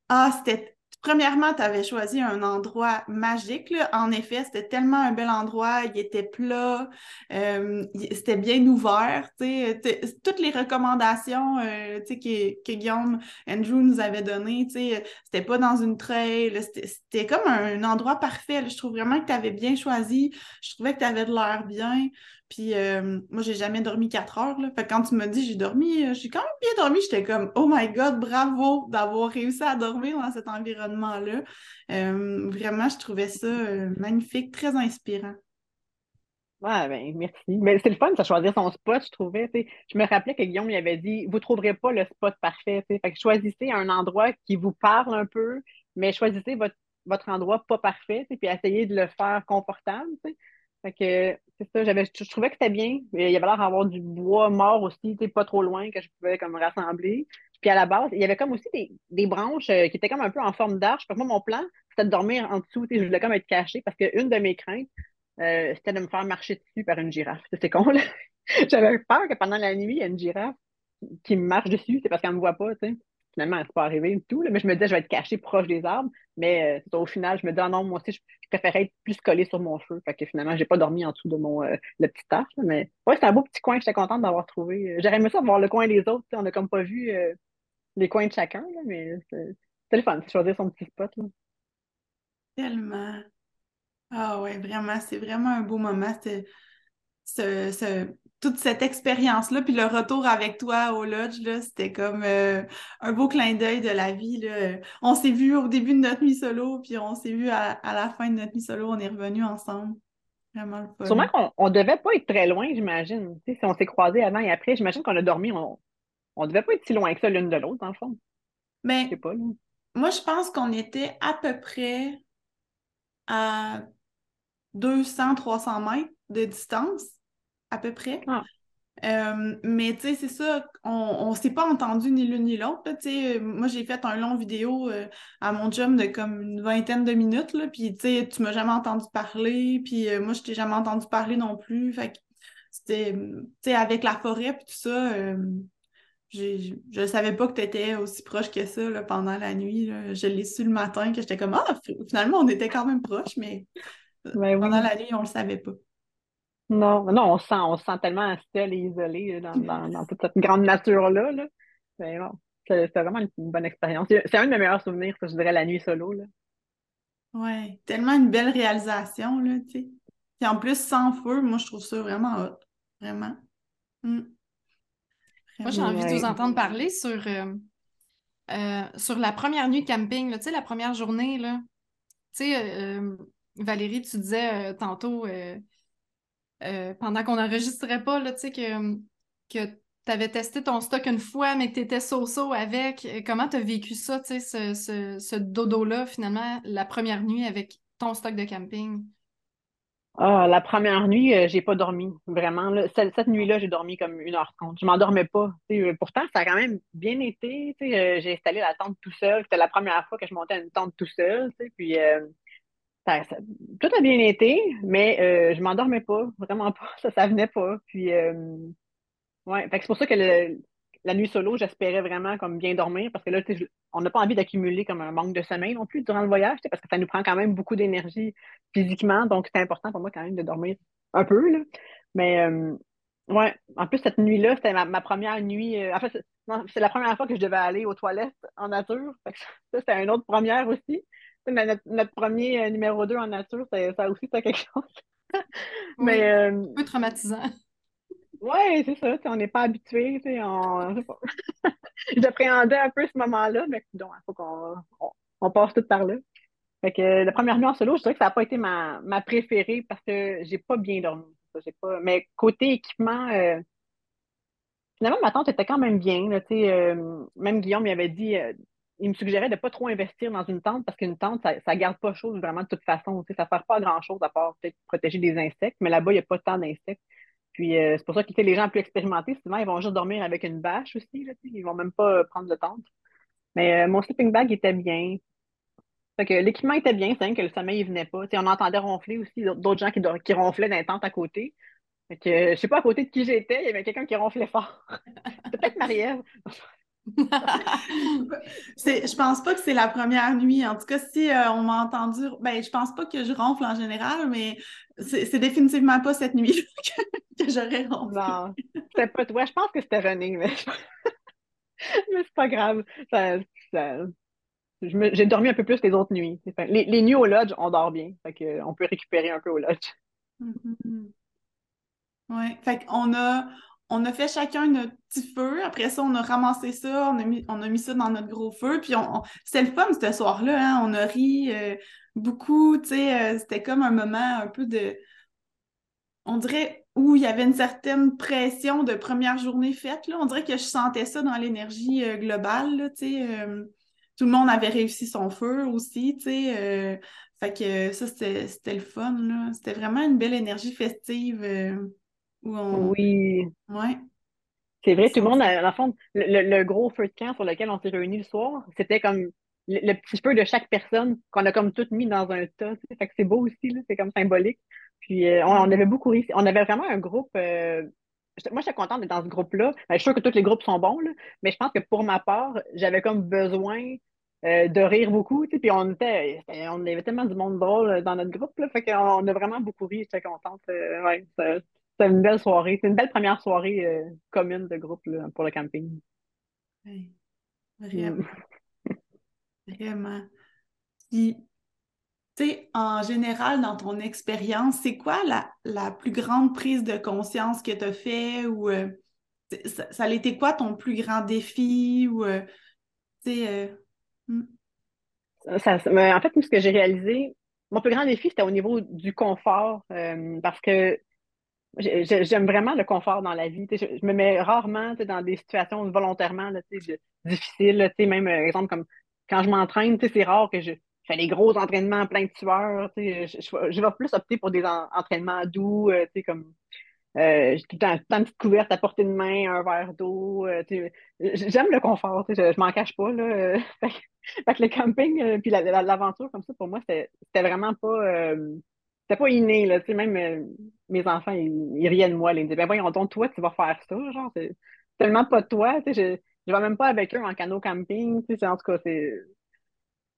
Ah, c'était. Premièrement, tu avais choisi un endroit magique. Là. En effet, c'était tellement un bel endroit. Il était plat, euh, c'était bien ouvert. Toutes les recommandations euh, que, que Guillaume Andrew nous avait données, c'était pas dans une trail. C'était comme un, endroit parfait. Je trouve vraiment que tu avais bien choisi. Je trouvais que tu avais de l'air bien. Puis euh, moi, j'ai jamais dormi quatre heures. Là. Fait quand tu m'as dit j'ai dormi, euh, j'ai quand même bien dormi, j'étais comme Oh my God, bravo d'avoir réussi à dormir dans cet environnement-là. Euh, vraiment, je trouvais ça magnifique, très inspirant. Ouais, ben merci. Mais c'est le fun de choisir son spot, je trouvais. Je me rappelais que Guillaume lui avait dit Vous ne trouverez pas le spot parfait. Fait que choisissez un endroit qui vous parle un peu, mais choisissez votre, votre endroit pas parfait, puis essayez de le faire confortable. Fait que c'est ça, j'avais, je, trouvais que c'était bien. Il y avait l'air d'avoir du bois mort aussi, pas trop loin que je pouvais comme rassembler. Puis à la base, il y avait comme aussi des, branches euh, qui étaient comme un peu en forme d'arche. Moi, mon plan, c'était de dormir en dessous. Je voulais comme être caché parce qu'une de mes craintes, euh, c'était de me faire marcher dessus par une girafe. C'est con, là. J'avais peur que pendant la nuit, il y ait une girafe qui me marche dessus. C'est parce qu'elle ne me voit pas, tu sais finalement, c'est pas arrivé du tout. mais je me disais, je vais être caché proche des arbres. Mais euh, au final, je me dis, ah non, moi aussi, je, préférais être plus collé sur mon feu. Fait que finalement, j'ai pas dormi en dessous de mon euh, petit arbre. Mais ouais, c'est un beau petit coin. J'étais contente d'avoir trouvé. J'aurais aimé ça voir le coin des autres. On n'a comme pas vu euh, les coins de chacun. mais c'est le fun de choisir son petit spot. Tellement. Ah ouais, vraiment, c'est vraiment un beau moment. ce, toute cette expérience-là, puis le retour avec toi au lodge, là, c'était comme euh, un beau clin d'œil de la vie. Là. On s'est vu au début de notre nuit solo, puis on s'est vu à, la fin de notre nuit solo, on est revenus ensemble. Vraiment le fun. Sûrement qu'on ne devait pas être très loin, j'imagine. si on s'est croisés avant et après, j'imagine qu'on a dormi, on ne devait pas être si loin que ça l'une de l'autre, dans le fond. Mais ben, pas, moi, je pense qu'on était à peu près à 200-300 mètres de distance à peu près. Ah. Euh, mais tu sais, c'est ça, on ne s'est pas entendu ni l'une ni l'autre. Moi, j'ai fait un long vidéo euh, à mon job de comme une vingtaine de minutes, là, puis tu sais, tu m'as jamais entendu parler, puis euh, moi, je t'ai jamais entendu parler non plus. Fait c'était, tu sais, avec la forêt puis tout ça, je ne savais pas que tu étais aussi proche que ça pendant la nuit. Je l'ai su le matin que j'étais comme Ah, finalement, on était quand même proches, mais ben pendant la nuit, on ne le savait pas. Non, non, on se sent, on sent tellement seul et isolé dans, toute cette grande nature-là. Là. Mais bon, c'est vraiment une bonne expérience. C'est un de mes meilleurs souvenirs, je dirais, la nuit solo. Là. Ouais, tellement une belle réalisation, là, tu sais. Et en plus, sans feu, moi, je trouve ça vraiment hot. Vraiment. Mm. Moi, j'ai envie de vous entendre parler sur, euh, euh, sur la première nuit camping, tu sais, la première journée, là. Tu sais, euh, Valérie, tu disais tantôt, pendant qu'on n'enregistrait pas, là, tu sais, que, que tu avais testé ton stock une fois, mais que tu étais so-so avec. Comment tu as vécu ça, tu sais, ce, ce, ce dodo-là, finalement, la première nuit avec ton stock de camping? Ah, la première nuit, euh, j'ai pas dormi, vraiment. Cette, nuit-là, j'ai dormi comme une heure trente. Je m'endormais pas. Euh, pourtant, ça a quand même bien été. Euh, j'ai installé la tente tout seul. C'était la première fois que je montais une tente tout seul. Puis tout a bien été, mais je m'endormais pas, vraiment pas. Ça, ça venait pas. Puis ouais, c'est pour ça que la nuit solo, j'espérais vraiment comme bien dormir parce que là, on n'a pas envie d'accumuler comme un manque de sommeil non plus durant le voyage, parce que ça nous prend quand même beaucoup d'énergie physiquement. Donc, c'est important pour moi quand même de dormir un peu. Là. Mais euh, ouais, en plus, cette nuit-là, c'était ma, première nuit. Euh, en fait, c'est la première fois que je devais aller aux toilettes en nature. ça, c'était une autre première aussi. Notre, premier euh, numéro 2 en nature, ça aussi, c'était quelque chose. Mais, un peu traumatisant. Oui, c'est ça. On n'est pas habitué. On... J'appréhendais un peu ce moment-là, mais il faut qu'on on, passe tout par là. Fait que la première nuit en solo, je dirais que ça n'a pas été ma, ma préférée parce que j'ai pas bien dormi. Pas... Mais côté équipement, euh, finalement, ma tante était quand même bien. Là, euh, même Guillaume m'avait dit, euh, il me suggérait de ne pas trop investir dans une tente parce qu'une tente, ça ne garde pas chaud vraiment de toute façon. Ça ne sert pas à grand-chose à part peut-être protéger des insectes, mais là-bas, il n'y a pas tant d'insectes. Puis euh, c'est pour ça que les gens plus expérimentés, souvent, ils vont juste dormir avec une bâche aussi. Là, ils vont même pas prendre de tente. Mais euh, mon sleeping bag était bien. Fait que l'équipement était bien, c'est que le sommeil ne venait pas. on entendait ronfler aussi d'autres gens qui, qui ronflaient dans les tentes à côté. Fait que je sais pas à côté de qui j'étais, il y avait quelqu'un qui ronflait fort. C'était peut-être Marie-Ève. je pense pas que c'est la première nuit. En tout cas, si euh, on m'a entendu, ben, je pense pas que je ronfle en général, mais c'est définitivement pas cette nuit que, j'aurais ronflé. Non, c'était pas toi. Je pense que c'était René, mais, mais c'est pas grave. J'ai dormi un peu plus les autres nuits. Les, nuits au lodge, on dort bien. Fait on peut récupérer un peu au lodge. Mm-hmm. Oui, fait qu'on a, on a fait chacun notre petit feu. Après ça, on a ramassé ça, on a mis, on a mis ça dans notre gros feu. Puis on, c'était le fun ce soir-là. Hein. On a ri euh, beaucoup. Euh, c'était comme un moment un peu de. On dirait où il y avait une certaine pression de première journée faite. Là. On dirait que je sentais ça dans l'énergie euh, globale. Là, tout le monde avait réussi son feu aussi. Fait que ça, c'était, le fun. C'était vraiment une belle énergie festive. Oui. Ouais. C'est vrai, tout le monde, la fond, le, gros feu de camp sur lequel on s'est réunis le soir, c'était comme le, petit feu de chaque personne qu'on a comme tout mis dans un tas. Fait que c'est beau aussi, c'est comme symbolique. Puis euh, on, avait beaucoup réussi. On avait vraiment un groupe. Euh, moi, j'étais contente d'être dans ce groupe-là. Ben, je suis sûre que tous les groupes sont bons, là, mais je pense que pour ma part, j'avais comme besoin euh, de rire beaucoup. Puis on était, on avait tellement du monde drôle dans notre groupe. Là, fait qu'on a vraiment beaucoup ri. J'étais contente. ouais, c'était une belle soirée. C'est une belle première soirée euh, commune de groupe pour le camping. Oui, vraiment. Mm. Vraiment. tu sais, en général, dans ton expérience, c'est quoi la, plus grande prise de conscience que tu as fait ou euh, ça, ça, a été quoi ton plus grand défi ou euh, tu sais. Hmm? en fait, ce que j'ai réalisé, mon plus grand défi, c'était au niveau du confort parce que J'aime vraiment le confort dans la vie. Je, me mets rarement dans des situations volontairement là, difficiles. Même, euh, exemple, comme quand je m'entraîne, c'est rare que je, fais des gros entraînements plein de sueur. Je, je, vais plus opter pour des entraînements doux, euh, comme euh, tout une petite à portée de main, un verre d'eau. J'aime le confort, je, je m'en cache pas. Là, fait, que le camping, puis l'aventure comme ça, pour moi, c'était vraiment pas c'était pas inné, là, même euh, mes enfants, ils, ils, de moi, ils me disaient, ben voyons donc, toi, tu vas faire ça, genre, tellement pas toi, je, je vais même pas avec eux en canot camping, en tout cas, c'est...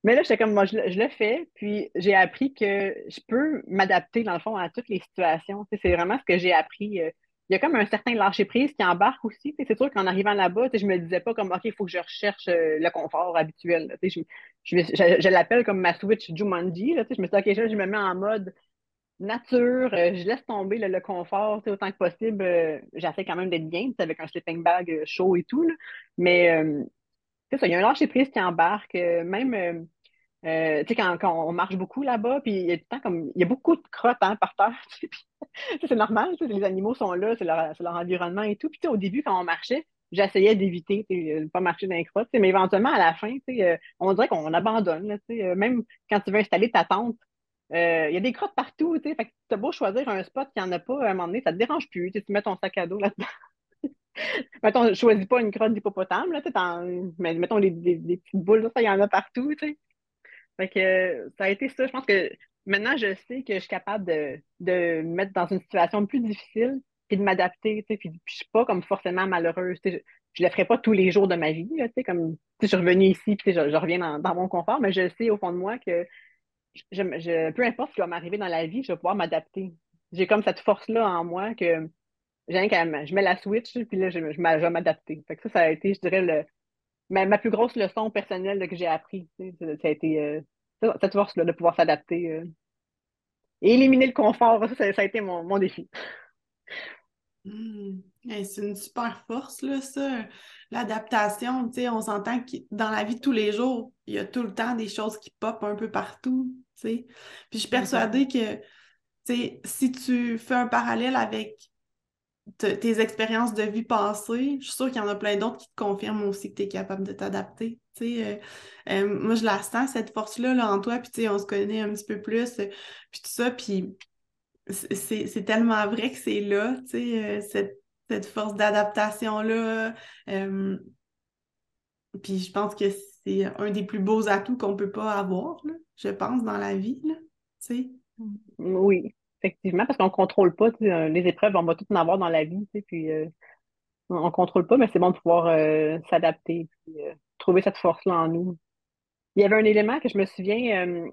Mais là, j'étais comme, moi, je, le fais, puis j'ai appris que je peux m'adapter, dans le fond, à toutes les situations. C'est vraiment ce que j'ai appris. Euh, il y a comme un certain lâcher-prise qui embarque aussi. C'est sûr qu'en arrivant là-bas, je me disais pas comme, OK, il faut que je recherche euh, le confort habituel. Je, je, l'appelle comme ma switch Jumanji. Là, je me suis dit, OK, je me mets en mode nature, euh, je laisse tomber le, confort autant que possible. Euh, j'essaie quand même d'être bien avec un sleeping bag chaud et tout. Mais c'est ça, il y a un lâcher-prise qui embarque. même euh, sais, quand, on marche beaucoup là-bas, puis il y a tout temps comme. Il y a beaucoup de crottes hein, par terre. c'est normal, les animaux sont là, c'est leur, leur, environnement et tout. Puis au début, quand on marchait, j'essayais d'éviter de ne pas marcher dans les crottes. Mais éventuellement, à la fin, euh, on dirait qu'on abandonne. Là, euh, même quand tu veux installer ta tente, il y a des crottes partout. Tu as beau choisir un spot qui en a pas, à un moment donné, ça te dérange plus. Tu mets ton sac à dos là-dedans. mettons, je choisis pas une crotte d'hippopotame, là, mais mettons des, petites boules, ça, il y en a partout, tu sais. Fait que ça a été ça. Je pense que maintenant, je sais que je suis capable de, de me mettre dans une situation plus difficile et de m'adapter. Puis, puis je suis pas comme forcément malheureuse. Je, je le ferai pas tous les jours de ma vie. Là, comme je suis revenue ici, puis je, je reviens dans, mon confort, mais je sais au fond de moi que je, peu importe ce qui va m'arriver dans la vie, je vais pouvoir m'adapter. J'ai comme cette force-là en moi que je mets la switch, puis là, je, je, vais m'adapter. Ça, ça a été, je dirais, le, ma, plus grosse leçon personnelle que j'ai appris, ça a été euh, cette force-là de pouvoir s'adapter. Euh, et éliminer le confort, ça, ça, a été mon, défi. C'est une super force, là, ça. L'adaptation, tu sais, on s'entend que dans la vie de tous les jours, il y a tout le temps des choses qui popent un peu partout, tu sais. Puis je suis persuadée que, tu sais, si tu fais un parallèle avec tes expériences de vie passées, je suis sûre qu'il y en a plein d'autres qui te confirment aussi que tu es capable de t'adapter. Euh, euh, moi, je la sens, cette force-là là, en toi, puis on se connaît un petit peu plus, euh, puis tout ça, puis c'est tellement vrai que c'est là, cette, cette, force d'adaptation-là. puis je pense que c'est un des plus beaux atouts qu'on peut pas avoir, je pense, dans la vie. Là, oui, effectivement, parce qu'on ne contrôle pas euh, les épreuves, on va tout en avoir dans la vie, puis euh, on ne contrôle pas, mais c'est bon de pouvoir euh, s'adapter, puis trouver cette force-là en nous. Il y avait un élément que je me souviens,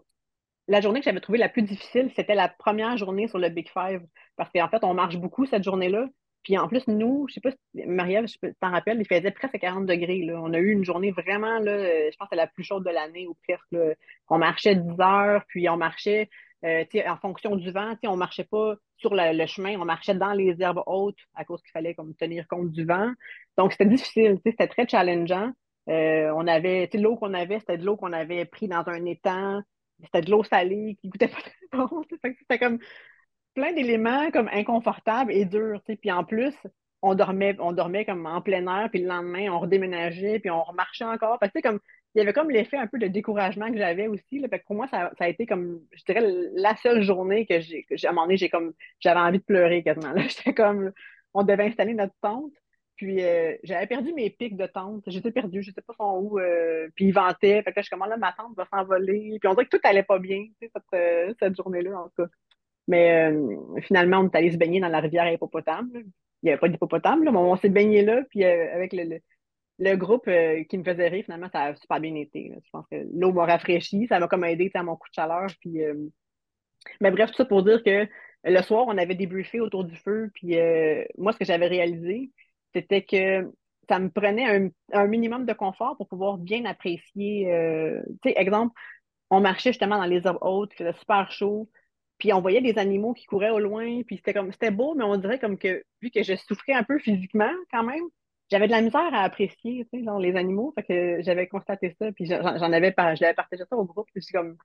la journée que j'avais trouvé la plus difficile, c'était la première journée sur le Big Five, parce qu'en fait, on marche beaucoup cette journée-là. Puis en plus, nous, je sais pas si Marie-Ève, je t'en rappelle, il faisait presque 40 degrés. Là. On a eu une journée vraiment, là, je pense que la plus chaude de l'année ou presque. On marchait 10 heures, puis on marchait euh, en fonction du vent, on marchait pas sur le, chemin, on marchait dans les herbes hautes à cause qu'il fallait comme, tenir compte du vent. Donc, c'était difficile, c'était très challengeant. Euh, on avait, l'eau qu'on avait, c'était de l'eau qu'on avait pris dans un étang. C'était de l'eau salée qui goûtait pas très bon. C'était comme plein d'éléments comme inconfortables et durs. Puis en plus, on dormait, on dormait comme en plein air, puis le lendemain, on redéménageait, puis on remarchait encore. Que, comme il y avait comme l'effet un peu de découragement que j'avais aussi. Là, pour moi, ça, a été comme, je dirais, la seule journée que j'ai, à un moment donné, j'ai comme, j'avais envie de pleurer quasiment. J'étais comme, on devait installer notre tente. Puis euh, j'avais perdu mes pics de tente. J'étais perdue, je sais pas où. Euh, puis ils vantaient. Fait que là, je comme, là, ma tente va s'envoler. Puis on dirait que tout allait pas bien, cette, euh, cette journée-là, en tout cas. Mais finalement, on est allé se baigner dans la rivière Hippopotame. Il n'y avait pas d'hippopotame, mais on s'est baigné là. Puis avec le le groupe euh, qui me faisait rire, finalement, ça a super bien été. Je pense que l'eau m'a rafraîchi, ça m'a comme aidé à mon coup de chaleur. Puis, euh, Mais bref, tout ça pour dire que le soir, on avait débriefé autour du feu. Puis euh, moi, ce que j'avais réalisé, c'était que ça me prenait un, minimum de confort pour pouvoir bien apprécier. tu sais, exemple, on marchait justement dans les herbes hautes, il faisait super chaud. Puis on voyait des animaux qui couraient au loin, puis c'était comme c'était beau, mais on dirait comme que vu que je souffrais un peu physiquement quand même, j'avais de la misère à apprécier, tu sais, genre, les animaux. Fait que j'avais constaté ça, puis j'en avais, je l'avais partagé ça au groupe. Puis comme,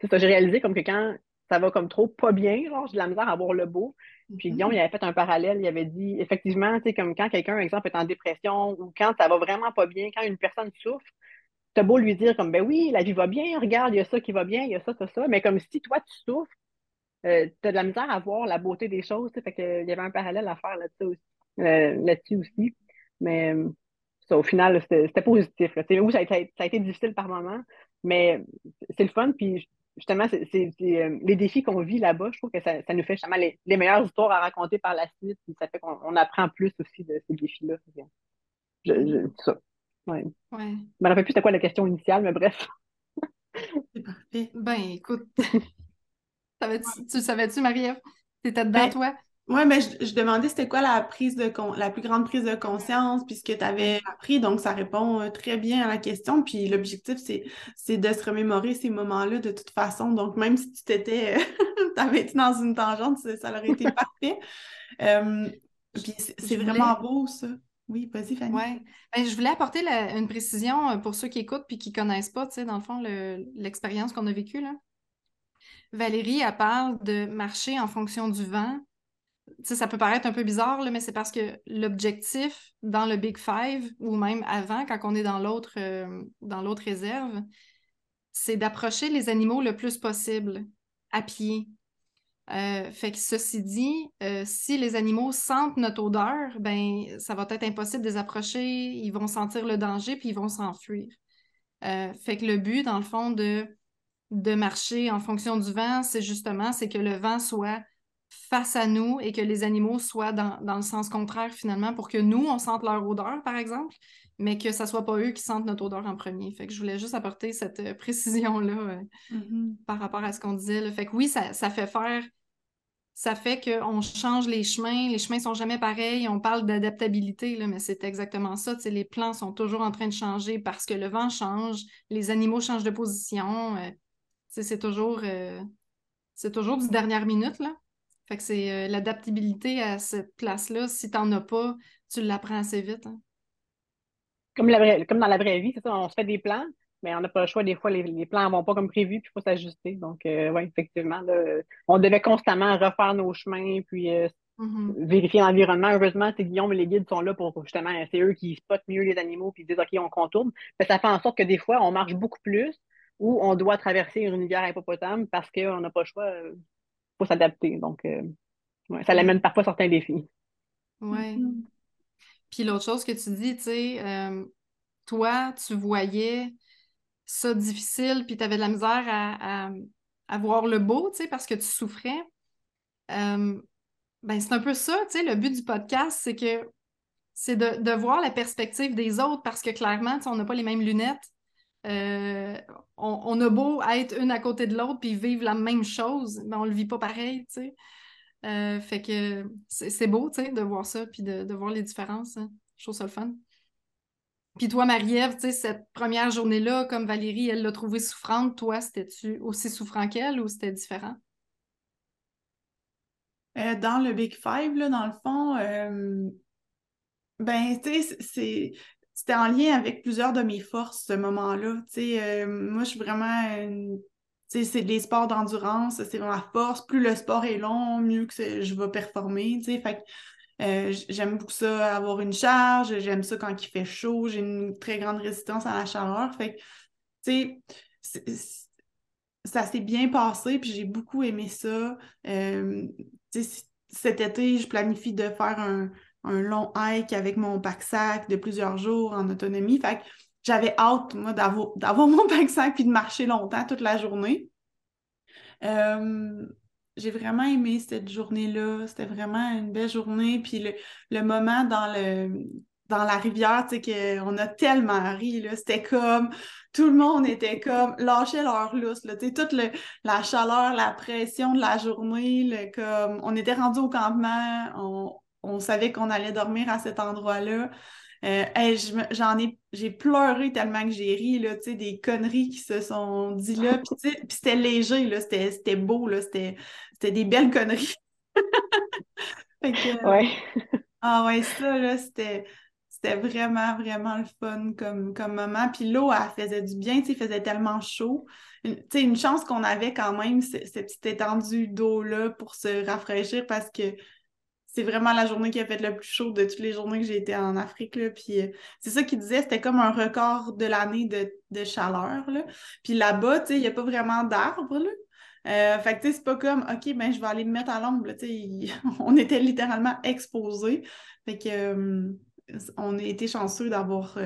c'est ça, j'ai réalisé comme que quand ça va comme trop pas bien, genre, j'ai de la misère à voir le beau. Puis mm-hmm. Guillaume, il avait fait un parallèle, il avait dit, effectivement, tu sais, comme quand quelqu'un, par exemple, est en dépression ou quand ça va vraiment pas bien, quand une personne souffre, t'as beau lui dire comme, ben oui, la vie va bien, regarde, il y a ça qui va bien, il y a ça, ça, ça, mais comme si toi, tu souffres, euh, t'as de la misère à voir la beauté des choses, fait que, il y avait un parallèle à faire là-dessus aussi. Euh, là-dessus aussi. Mais ça, au final, c'était positif. Oui, ça a, été, ça a, été, difficile par moment, mais c'est le fun. Puis justement, c'est euh, les défis qu'on vit là-bas, je trouve que ça, ça nous fait justement les, les, meilleures histoires à raconter par la suite. ça fait qu'on apprend plus aussi de ces défis-là. Je, je, ça. Ouais. ouais. Je me rappelle plus c'était quoi la question initiale, mais bref. C'est parfait. Ben, écoute. tu savais-tu, Marie-Ève? T'étais dedans, ben, toi? Oui, mais je, demandais c'était quoi la prise de la plus grande prise de conscience, puis ce que tu avais appris. Donc, ça répond euh, très bien à la question. Puis l'objectif, c'est de se remémorer ces moments-là de toute façon. Donc, même si tu t'étais avais été dans une tangente, ça, aurait été parfait. Euh, puis c'est vraiment beau, ça. Oui, vas-y, Fanny. Oui. Ben, je voulais apporter une précision euh, pour ceux qui écoutent puis qui ne connaissent pas, tu sais, dans le fond, l'expérience qu'on a vécue. Là. Valérie, elle parle de marcher en fonction du vent ça peut paraître un peu bizarre, mais c'est parce que l'objectif dans le Big Five, ou même avant, quand on est dans l'autre euh, réserve, c'est d'approcher les animaux le plus possible à pied. Euh, fait que ceci dit, euh, si les animaux sentent notre odeur, ben ça va être impossible de les approcher, ils vont sentir le danger puis ils vont s'enfuir. fait que le but, dans le fond, de, de marcher en fonction du vent, c'est justement c'est que le vent soit face à nous et que les animaux soient dans, le sens contraire finalement pour que nous, on sente leur odeur, par exemple, mais que ce ne soit pas eux qui sentent notre odeur en premier. Fait que je voulais juste apporter cette euh, précision-là euh, mm-hmm. par rapport à ce qu'on disait. Fait que oui, ça, fait faire ça fait qu'on change les chemins, les chemins sont jamais pareils, on parle d'adaptabilité, mais c'est exactement ça. Les plans sont toujours en train de changer parce que le vent change, les animaux changent de position. Euh, c'est toujours, c'est toujours du dernière minute, là. Fait que c'est euh, l'adaptabilité à cette place-là. Si tu n'en as pas, tu l'apprends assez vite. Hein. Comme, la comme dans la vraie vie, c'est ça, on se fait des plans, mais on n'a pas le choix. Des fois, les, plans ne vont pas comme prévu, puis il faut s'ajuster. Donc, euh, oui, effectivement, on devait constamment refaire nos chemins, puis euh, mm-hmm. vérifier l'environnement. Heureusement, c'est Guillaume et les guides sont là pour justement, c'est eux qui spotent mieux les animaux, puis ils disent, OK, on contourne. ça fait en sorte que des fois, on marche beaucoup plus ou on doit traverser une rivière hippopotame parce qu'on n'a pas le choix s'adapter. Donc, euh, ça l'amène parfois certains défis. Oui. Puis l'autre chose que tu dis, tu sais, euh, toi, tu voyais ça difficile, puis tu avais de la misère à, à, voir le beau, tu sais, parce que tu souffrais. Euh, ben, c'est un peu ça, tu sais, le but du podcast, c'est que c'est de, de, voir la perspective des autres parce que clairement, on n'a pas les mêmes lunettes. Euh, on, a beau être une à côté de l'autre puis vivre la même chose, mais on le vit pas pareil, tu sais. Euh, fait que c'est beau, tu sais, de voir ça puis de, voir les différences. Hein. Je trouve ça le fun. Puis toi, Marie-Ève, tu sais, cette première journée-là, comme Valérie, elle l'a trouvée souffrante, toi, c'était-tu aussi souffrant qu'elle ou c'était différent? Euh, dans le Big Five, là, dans le fond, ben, tu sais, c'est c'était en lien avec plusieurs de mes forces, ce moment-là. Euh, moi, je suis vraiment. c'est des sports d'endurance, c'est ma force. Plus le sport est long, mieux que je vais performer. Fait euh, j'aime beaucoup ça, avoir une charge. J'aime ça quand il fait chaud. J'ai une très grande résistance à la chaleur. Fait ça s'est bien passé, puis j'ai beaucoup aimé ça. Euh, cet été, je planifie de faire un, un long hike avec mon pack-sac de plusieurs jours en autonomie. Fait que j'avais hâte, moi, d'avoir mon pack-sac puis de marcher longtemps toute la journée. Euh, j'ai vraiment aimé cette journée-là. C'était vraiment une belle journée. Puis le, moment dans le la rivière, tu sais, qu'on a tellement ri. C'était comme, tout le monde était comme, lâchait leur lousse, là. Toute la chaleur, la pression de la journée, comme, on était rendu au campement, on savait qu'on allait dormir à cet endroit-là. Euh, j'en ai, j'ai pleuré tellement que j'ai ri, là, tu sais, des conneries qui se sont dit là. Puis, c'était léger, là, c'était, beau, là, c'était, des belles conneries. ouais. ah ouais, ça, là, c'était, c'était vraiment, vraiment le fun comme, comme moment. Puis l'eau, elle faisait du bien, tu sais, il faisait tellement chaud. Tu sais, une chance qu'on avait quand même, cette petite étendue d'eau-là pour se rafraîchir parce que c'est vraiment la journée qui a fait le plus chaud de toutes les journées que j'ai été en Afrique. Là. Puis euh, c'est ça qu'il disait, c'était comme un record de l'année de, chaleur. Là. Puis là-bas, tu sais, il n'y a pas vraiment d'arbres. Euh, fait que c'est pas comme OK, ben je vais aller me mettre à l'ombre. on était littéralement exposés. Fait que euh, on a été chanceux d'avoir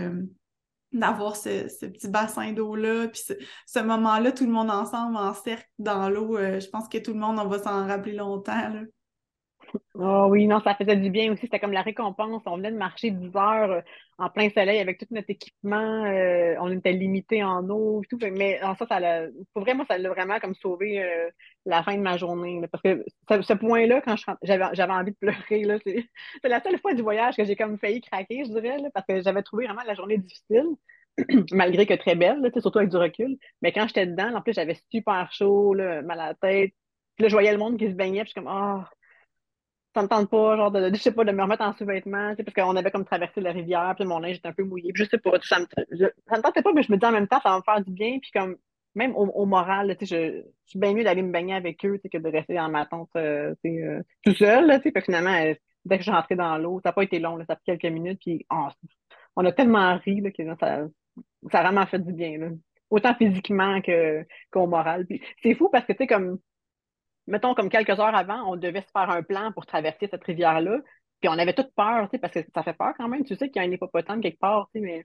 d'avoir ce, petit bassin d'eau-là, puis ce, moment-là, tout le monde ensemble en cercle dans l'eau, je pense que tout le monde, on va s'en rappeler longtemps. Oh oui, non, ça faisait du bien aussi. C'était comme la récompense. On venait de marcher 10 heures euh, en plein soleil avec tout notre équipement. Euh, on était limité en eau et tout. Mais ça, ça l'a, pour vrai, moi, ça l'a vraiment comme sauvé euh, la fin de ma journée. parce que ce, point-là, quand j'avais, envie de pleurer, là, c'est, la seule fois du voyage que j'ai comme failli craquer, je dirais, parce que j'avais trouvé vraiment la journée difficile. malgré que très belle, surtout avec du recul. Mais quand j'étais dedans, en plus, j'avais super chaud, mal à la tête. Puis là, je voyais le monde qui se baignait, puis je suis comme, ah, ça me tente pas, genre, de, je sais pas, de me remettre en sous-vêtements, parce qu'on avait comme traversé la rivière, puis mon linge était un peu mouillé, puis je sais pas, ça me, me tentait pas, mais je me dis en même temps, ça va me faire du bien, puis comme, même au, moral, je, je, suis bien mieux d'aller me baigner avec eux, que de rester dans ma tente, euh, euh, tout seul, sais, puis finalement, euh, dès que je suis rentrée dans l'eau, ça n'a pas été long, là, ça a pris quelques minutes, puis oh, on a tellement ri, là, que ça, ça a vraiment fait du bien, là. Autant physiquement que, qu'au moral. C'est fou parce que, tu sais, comme, mettons, comme quelques heures avant, on devait se faire un plan pour traverser cette rivière-là. Puis on avait toute peur, parce que ça fait peur quand même. Tu sais qu'il y a un hippopotame quelque part, mais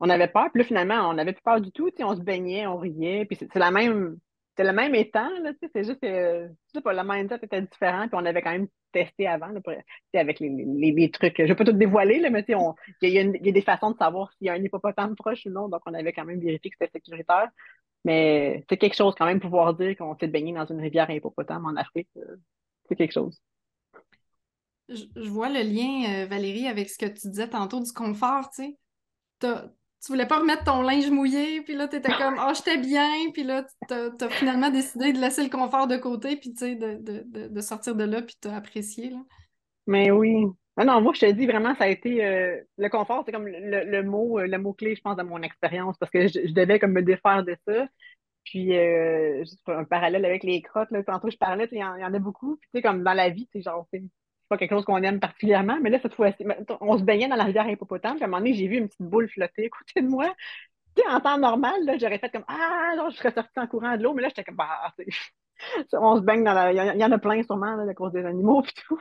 on avait peur. Puis là, finalement, on n'avait plus peur du tout. On se baignait, on riait. Puis c'est la même, c'est le même sais, c'est juste que, pas, le mindset était différent. Puis on avait quand même testé avant, avec les, les, trucs. Je vais pas tout dévoiler, là, mais il y, y, a des façons de savoir s'il y a un hippopotame proche ou non. Donc, on avait quand même vérifié que c'était sécuritaire. Mais c'est quelque chose quand même pouvoir dire qu'on s'est baigné dans une rivière hippopotame en Afrique. Euh, c'est quelque chose. Je, vois le lien, euh, Valérie, avec ce que tu disais tantôt du confort, tu sais. Tu voulais pas remettre ton linge mouillé, puis là, tu étais comme « Ah, j'étais bien », puis là, tu as, finalement décidé de laisser le confort de côté, puis tu sais, de, de, de, sortir de là, puis t'as apprécié, là. Mais oui, ah non, moi, je te dis vraiment, ça a été euh, le confort, c'est comme le, mot, euh, le mot-clé, je pense, de mon expérience, parce que je, devais comme me défaire de ça. Puis, euh, juste un parallèle avec les crottes, là, tantôt je parlais, il y, en a beaucoup. Puis, tu sais, comme dans la vie, c'est genre, c'est pas quelque chose qu'on aime particulièrement, mais là, cette fois-ci, on se baignait dans la rivière hippopotame, puis à un moment donné, j'ai vu une petite boule flotter à côté de moi. Tu sais, en temps normal, là, j'aurais fait comme Ah, genre, je serais sortie en courant de l'eau, mais là, j'étais comme Bah, on se baigne dans la. Il y, en a plein sûrement, là, à cause des animaux, puis tout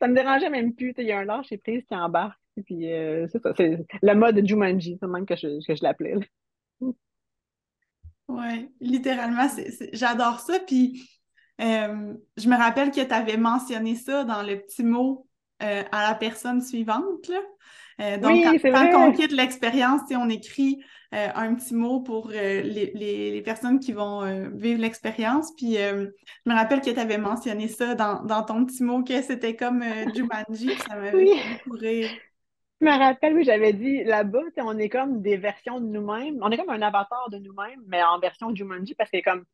ça me dérangeait même plus. Il y a un lâcher prise qui embarque. Puis euh, c'est ça, c'est le mode Jumanji, c'est même que je, que je l'appelais. Oui, littéralement, j'adore ça. Puis euh, je me rappelle que tu avais mentionné ça dans le petit mot euh, à la personne suivante. Là. Donc, quand, on quitte l'expérience, on écrit euh, un petit mot pour euh, les, personnes qui vont euh, vivre l'expérience. Puis je me rappelle que tu avais mentionné ça dans, ton petit mot, que c'était comme Jumanji, ça m'avait oui. Je me rappelle, oui, j'avais dit là-bas, on est comme des versions de nous-mêmes. On est comme un avatar de nous-mêmes, mais en version Jumanji, parce que comme,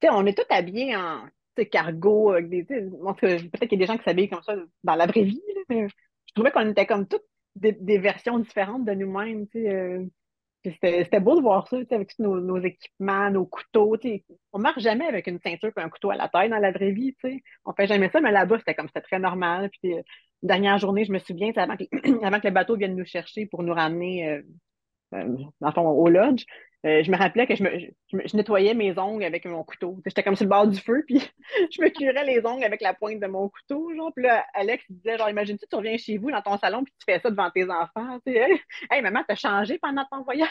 tu sais, on est tous habillés en cargo, avec des. Peut-être qu'il y a des gens qui s'habillent comme ça dans la vraie vie, mais je trouvais qu'on était comme toutes des, versions différentes de nous-mêmes. sais c'était beau de voir ça, avec tous nos, équipements, nos couteaux. On marche jamais avec une ceinture et un couteau à la taille dans la vraie vie. sais. On fait jamais ça, mais là-bas, c'était comme c'était très normal. Puis, euh, dernière journée, je me souviens, avant que, avant que le bateau vienne nous chercher pour nous ramener euh, euh, au lodge, euh, je me rappelais que je, me, je, nettoyais mes ongles avec mon couteau. J'étais comme sur le bord du feu, puis je me curais les ongles avec la pointe de mon couteau. Genre. Puis là, Alex disait, genre, imagine-tu, tu reviens chez vous dans ton salon, puis tu fais ça devant tes enfants. Tu sais, hey, maman, t'as changé pendant ton voyage?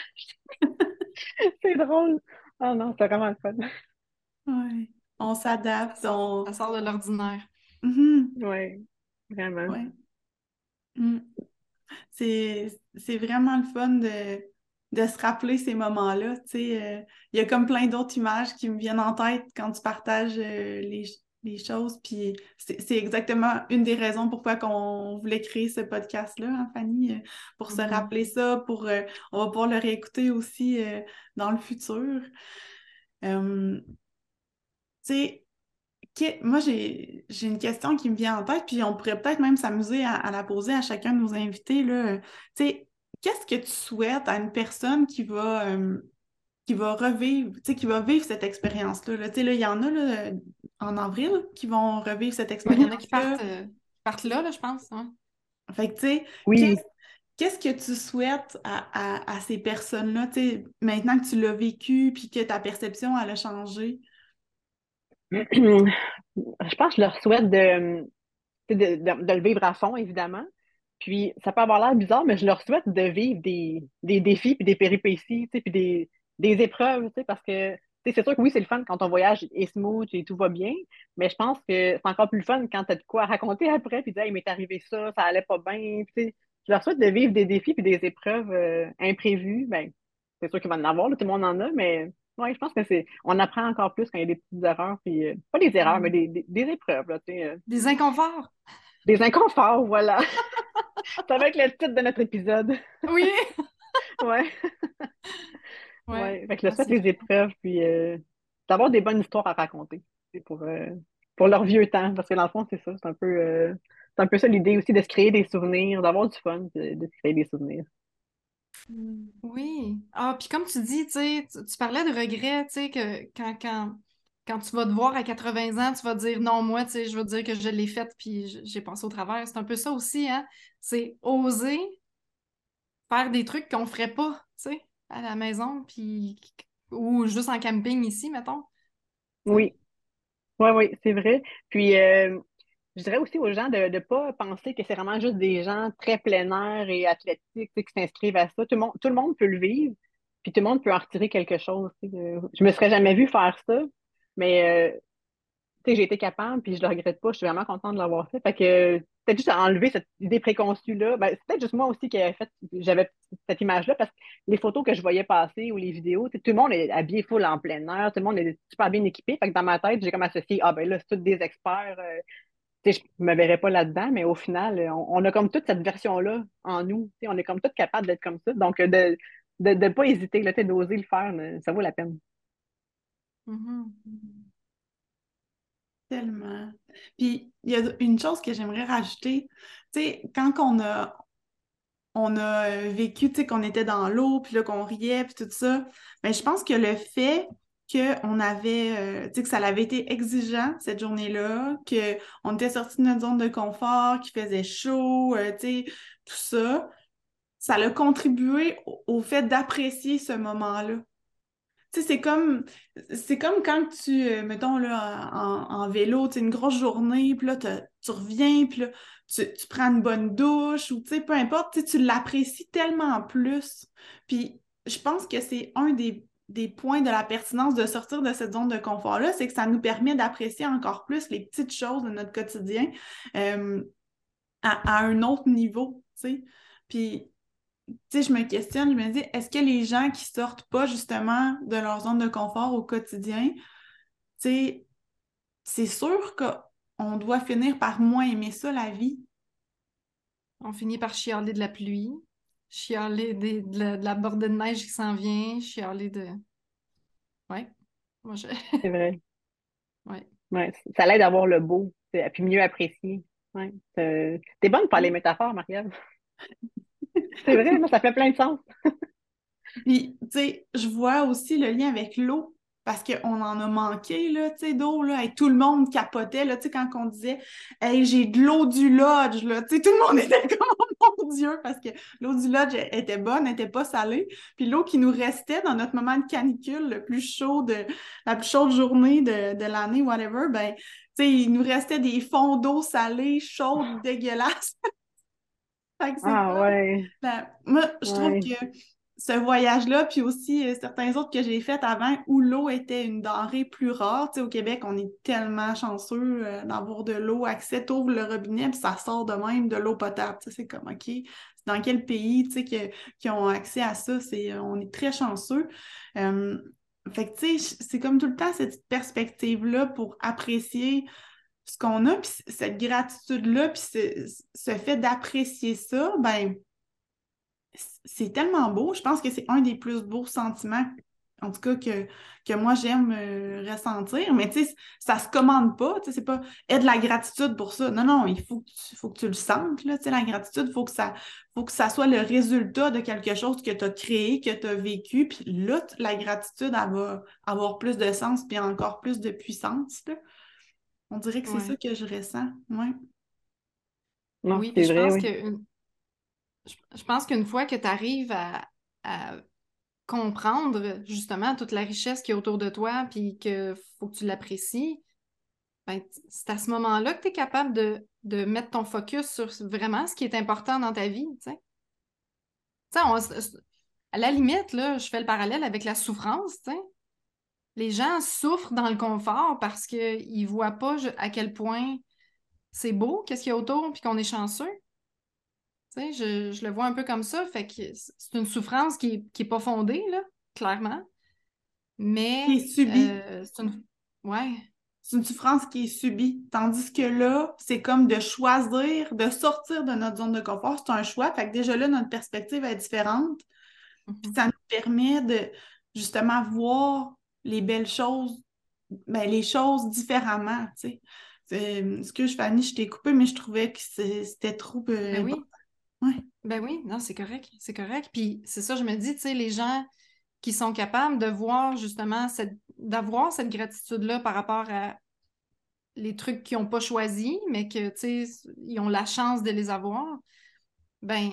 c'est drôle. Oh non, c'est vraiment le fun. Oui, on s'adapte. On... Ça sort de l'ordinaire. Mm-hmm. Oui, vraiment. Ouais. Mm. C'est vraiment le fun de de se rappeler ces moments-là. Euh, il y a comme plein d'autres images qui me viennent en tête quand tu partages euh, les, choses. Puis c'est exactement une des raisons pourquoi on voulait créer ce podcast-là, hein, Fanny, euh, pour se mm-hmm. rappeler ça, pour on va pouvoir le réécouter aussi dans le futur. moi, j'ai une question qui me vient en tête, puis on pourrait peut-être même s'amuser à, à, la poser à chacun de nos invités. Là. sais qu'est-ce que tu souhaites à une personne qui va, euh, qui va revivre, qui va vivre cette expérience-là? Là, il y en a là, en avril qui vont revivre cette expérience. Il y en a qui euh, partent, là, là, je pense. Fait que, tu sais, oui. qu'est-ce que tu souhaites à, à, ces personnes-là, maintenant que tu l'as vécu puis que ta perception, elle a changé? Je pense que je leur souhaite de, de le vivre à fond, évidemment. Puis, ça peut avoir l'air bizarre, mais je leur souhaite de vivre des, des défis, puis des péripéties, puis des, des épreuves, parce que c'est sûr que oui, c'est le fun quand ton voyage est smooth et tout va bien, mais je pense que c'est encore plus fun quand tu as de quoi raconter après, puis dire, il m'est arrivé ça, ça allait pas bien. Je leur souhaite de vivre des défis et des épreuves euh, imprévues. Ben, c'est sûr qu'il va en avoir, tout le monde en a, mais ouais, je pense que c'est. On apprend encore plus quand il y a des petites erreurs, puis euh, pas des erreurs, mais des, des, épreuves. Là, euh. Des inconforts. Des inconforts, voilà. ça va être le titre de notre épisode. Oui. ouais. Ouais. Fait que le fait des épreuves, puis euh, d'avoir des bonnes histoires à raconter pour, euh, pour leur vieux temps. Parce que dans le fond, c'est ça. C'est un peu, euh, c'est un peu ça l'idée aussi de se créer des souvenirs, d'avoir du fun, de, de, se créer des souvenirs. Oui. Ah, puis comme tu dis, tu parlais de regrets, tu sais, que quand, quand, quand tu vas te voir à 80 ans, tu vas dire non, moi, tu sais, je veux dire que je l'ai faite puis j'ai passé au travers. C'est un peu ça aussi, hein? C'est oser faire des trucs qu'on ferait pas, tu sais à la maison, puis ou juste en camping ici, mettons. Oui. Oui, oui, c'est vrai. Puis euh, je dirais aussi aux gens de ne pas penser que c'est vraiment juste des gens très plein air et athlétiques qui s'inscrivent à ça. Tout le, monde, tout le monde peut le vivre, puis tout le monde peut en retirer quelque chose. Je me serais jamais vu faire ça, mais euh, j'ai été capable, puis je le regrette pas. Je suis vraiment contente de l'avoir fait. Fait que peut-être juste à enlever cette idée préconçue-là. Ben, c'est peut-être juste moi aussi qui avais fait, j'avais cette image-là, parce que les photos que je voyais passer ou les vidéos, tout le monde est habillé full en plein air, tout le monde est super bien équipé. Fait que dans ma tête, j'ai comme associé, ah ben là, c'est tous des experts. Euh, je ne me verrais pas là-dedans, mais au final, on, a comme toute cette version-là en nous. On est comme tous capables d'être comme ça. Donc, de ne de, pas hésiter, d'oser le faire, ça vaut la peine. Mm-hmm. Tellement. Puis, il y a une chose que j'aimerais rajouter. Tu sais, quand on a, on a vécu, tu sais, qu'on était dans l'eau, puis là, qu'on riait, puis tout ça, mais ben, je pense que le fait qu'on avait, euh, tu sais, que ça avait été exigeant cette journée-là, qu'on était sorti de notre zone de confort, qu'il faisait chaud, euh, tu sais, tout ça, ça a contribué au fait d'apprécier ce moment-là c'est comme, c'est comme quand tu, euh, mettons, là, en, vélo, tu une grosse journée, puis là, tu reviens, puis là, tu, prends une bonne douche, ou tu sais, peu importe, tu l'apprécies tellement plus. Puis je pense que c'est un des, points de la pertinence de sortir de cette zone de confort-là, c'est que ça nous permet d'apprécier encore plus les petites choses de notre quotidien euh, à, à, un autre niveau, tu sais. Puis tu sais, je me questionne, je me dis, est-ce que les gens qui sortent pas justement de leur zone de confort au quotidien, tu sais, c'est sûr qu'on doit finir par moins aimer ça, la vie? On finit par chialer de la pluie, chialer de, la, bordée de neige qui s'en vient, chialer de... Ouais. Moi, je... C'est vrai. Ouais. ouais. Ça l'aide à voir le beau, puis mieux apprécier. Ouais. T'es bonne pour les métaphores, Marielle. C'est vrai, ça fait plein de sens. Puis, tu sais, je vois aussi le lien avec l'eau parce qu'on en a manqué, là, tu sais, d'eau, là, et tout le monde capotait, là, tu sais, quand on disait « Hey, j'ai de l'eau du lodge », là, tu sais, tout le monde était comme « Oh mon Dieu », parce que l'eau du lodge était bonne, n'était pas salée, puis l'eau qui nous restait dans notre moment de canicule, le plus chaud de, la plus chaude journée de, de l'année, whatever, ben, tu sais, il nous restait des fonds d'eau salés, chaudes, dégueulasses. Ah ouais. Ben, moi, je trouve que ce voyage-là, puis aussi euh, certains autres que j'ai faits avant où l'eau était une denrée plus rare. Tu sais, au Québec, on est tellement chanceux euh, d'avoir de l'eau, accès, t'ouvres le robinet, puis ça sort de même de l'eau potable. Tu sais, c'est comme, OK, dans quel pays, tu sais, qui ont accès à ça? C'est, on est très chanceux. fait que, tu sais, c'est comme tout le temps cette perspective-là pour apprécier ce qu'on a, puis cette gratitude-là, puis ce, fait d'apprécier ça, ben, c'est tellement beau. Je pense que c'est un des plus beaux sentiments, en tout cas, que, que moi j'aime euh, ressentir. Mais tu sais, ça se commande pas. Tu sais, c'est pas de la gratitude pour ça. Non, non, il faut que tu, faut que tu le sentes. Là, tu sais, la gratitude, il faut, que ça, faut que ça soit le résultat de quelque chose que tu as créé, que tu as vécu. Puis là, la gratitude, elle va avoir plus de sens, puis encore plus de puissance. On dirait que c'est ça que je ressens. Ouais. oui, je pense que je, pense qu'une fois que tu arrives à, comprendre justement toute la richesse qui est autour de toi, puis qu'il faut que tu l'apprécies, ben, c'est à ce moment-là que tu es capable de, mettre ton focus sur vraiment ce qui est important dans ta vie. Tu sais, à la limite, là, je fais le parallèle avec la souffrance. Tu sais les gens souffrent dans le confort parce qu'ils ne voient pas à quel point c'est beau, qu'est-ce qu'il y a autour, puis qu'on est chanceux. Tu sais, je, le vois un peu comme ça. Fait que c'est une souffrance qui n'est pas fondée, là, clairement. Mais. Qui est subie. Euh, c'est une... Ouais. C'est une souffrance qui est subie. Tandis que là, c'est comme de choisir, de sortir de notre zone de confort. C'est un choix. Fait que déjà là, notre perspective est différente. Mm-hmm. ça nous permet de justement voir les belles choses, ben, les choses différemment, tu sais. Excuse Fanny, je t'ai coupé, mais je trouvais que c'était trop. Euh, ben oui. Ben oui, non, c'est correct. C'est correct. Puis c'est ça, je me dis, tu sais, les gens qui sont capables de voir justement cette d'avoir cette gratitude-là par rapport à les trucs qu'ils n'ont pas choisis, mais que tu sais, ils ont la chance de les avoir, ben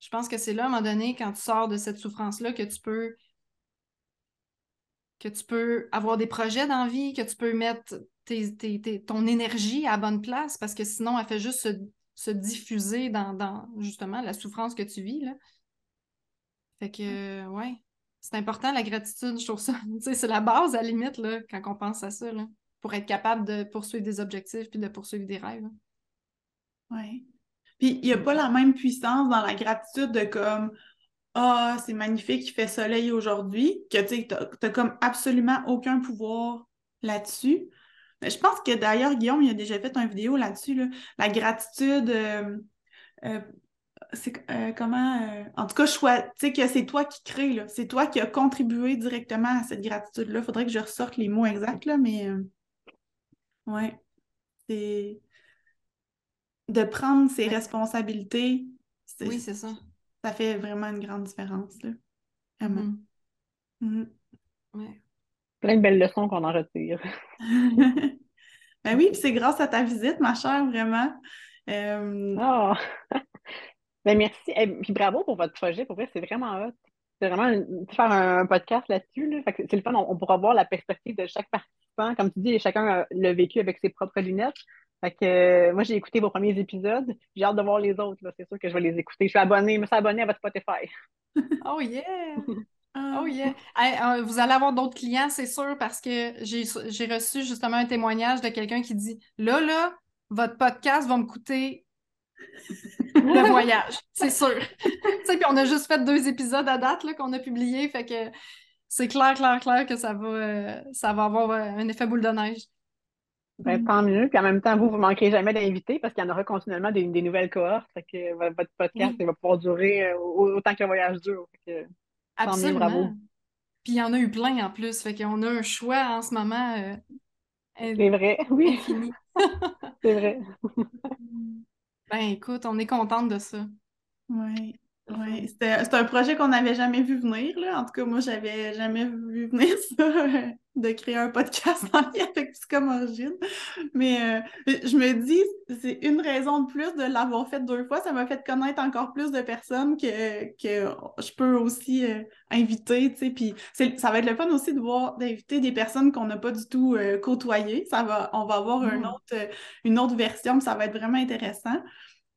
je pense que c'est là, à un moment donné, quand tu sors de cette souffrance-là, que tu peux que tu peux avoir des projets d'envie, que tu peux mettre ton énergie à bonne place, parce que sinon, elle fait juste se, diffuser dans, justement la souffrance que tu vis. Là. Fait que, ouais, c'est important la gratitude, je trouve ça. c'est la base à la limite là, quand on pense à ça, là, pour être capable de poursuivre des objectifs puis de poursuivre des rêves. Oui. Puis il n'y a pas la même puissance dans la gratitude de comme ah, c'est magnifique, il fait soleil aujourd'hui, que tu n'as comme absolument aucun pouvoir là-dessus. Je pense que d'ailleurs, Guillaume, il a déjà fait une vidéo là-dessus, la gratitude. Euh, euh, c'est euh, comment. en tout cas, tu sais que c'est toi qui crée, c'est toi qui as contribué directement à cette gratitude-là. Il faudrait que je ressorte les mots exacts, là, mais. ouais. C'est. De prendre ses responsabilités. Oui, c'est ça ça fait vraiment une grande différence, là. Vraiment. Mm-hmm. Mm-hmm. Plein de belles leçons qu'on en retire. ben oui, c'est grâce à ta visite, ma chère, vraiment. Euh... Oh. ben merci. Et puis bravo pour votre projet. Pour vrai, c'est vraiment hot. C'est vraiment faire un, podcast là-dessus. Là. C'est le fun. On, pourra voir la perspective de chaque participant. Comme tu dis, chacun l'a vécu avec ses propres lunettes. Fait que euh, moi, j'ai écouté vos premiers épisodes. J'ai hâte de voir les autres. C'est sûr que je vais les écouter. Je suis abonnée, je me suis abonnée à votre Spotify. oh yeah! Oh yeah! Euh, vous allez avoir d'autres clients, c'est sûr, parce que j'ai reçu justement un témoignage de quelqu'un qui dit Là, là, votre podcast va me coûter le voyage, c'est sûr. puis on a juste fait deux épisodes à date qu'on a publiés, fait que c'est clair, clair, clair que ça va, euh, ça va avoir un effet boule de neige. Ben, mm. tant mieux. Puis en même temps, vous, vous ne manquerez jamais d'invités parce qu'il y en aura continuellement des, nouvelles cohortes. Fait que votre podcast va pouvoir durer euh, autant que le voyage dure. Fait Absolument. bravo. Puis il y en a eu plein en plus. Fait qu'on a un choix en ce moment. Euh, c'est vrai, oui. C'est vrai. ben écoute, on est contente de ça. Oui. Oui, c'était un projet qu'on n'avait jamais vu venir. Là. En tout cas, moi, j'avais jamais vu venir ça, de créer un podcast en lien avec comme Origine. Mais euh, je me dis, c'est une raison de plus de l'avoir fait deux fois. Ça m'a fait connaître encore plus de personnes que, que je peux aussi euh, inviter. Puis ça va être le fun aussi de voir, d'inviter des personnes qu'on n'a pas du tout euh, côtoyées. Ça va, on va avoir une, mm. autre, une autre version, ça va être vraiment intéressant.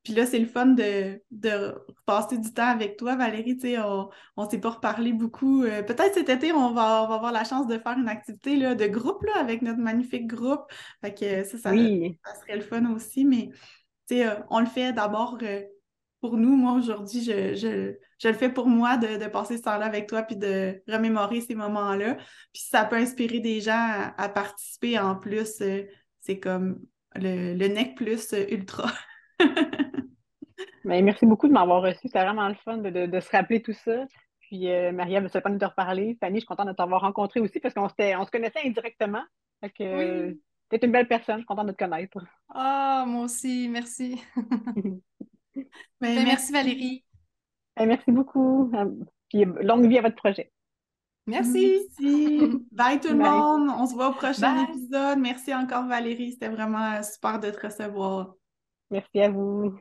Puis là, c'est le fun de, de passer du temps avec toi, Valérie. Tu sais, on ne s'est pas reparlé beaucoup. Euh, peut-être cet été, on va, avoir la chance de faire une activité là, de groupe là, avec notre magnifique groupe. Fait que ça, ça, serait le fun aussi. Mais tu sais, euh, on le fait d'abord euh, pour nous. Moi, aujourd'hui, je, le fais pour moi de, passer ce temps-là avec toi puis de remémorer ces moments-là. Puis si ça peut inspirer des gens à, participer en plus, c'est comme le, le NEC plus ultra. Ben, merci beaucoup de m'avoir reçu. C'était vraiment le fun de, se rappeler tout ça. Puis, euh, Maria, je ne pas de te reparler. Fanny, je suis contente de t'avoir rencontré aussi parce qu'on on se connaissait indirectement. Fait que, oui. tu es une belle personne. Je suis contente de te connaître. Ah, moi aussi. Merci. Ben, merci. Valérie. Ben, merci beaucoup. Puis, longue vie à votre projet. Merci. Merci. Bye tout le monde. On se voit au prochain épisode. Merci encore Valérie. C'était vraiment super de te recevoir. Merci à vous.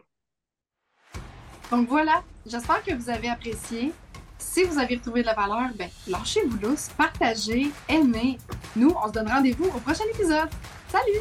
Donc voilà, j'espère que vous avez apprécié. Si vous avez retrouvé de la valeur, ben, lâchez-vous lousse, partagez, aimez. Nous, on se donne rendez-vous au prochain épisode. Salut!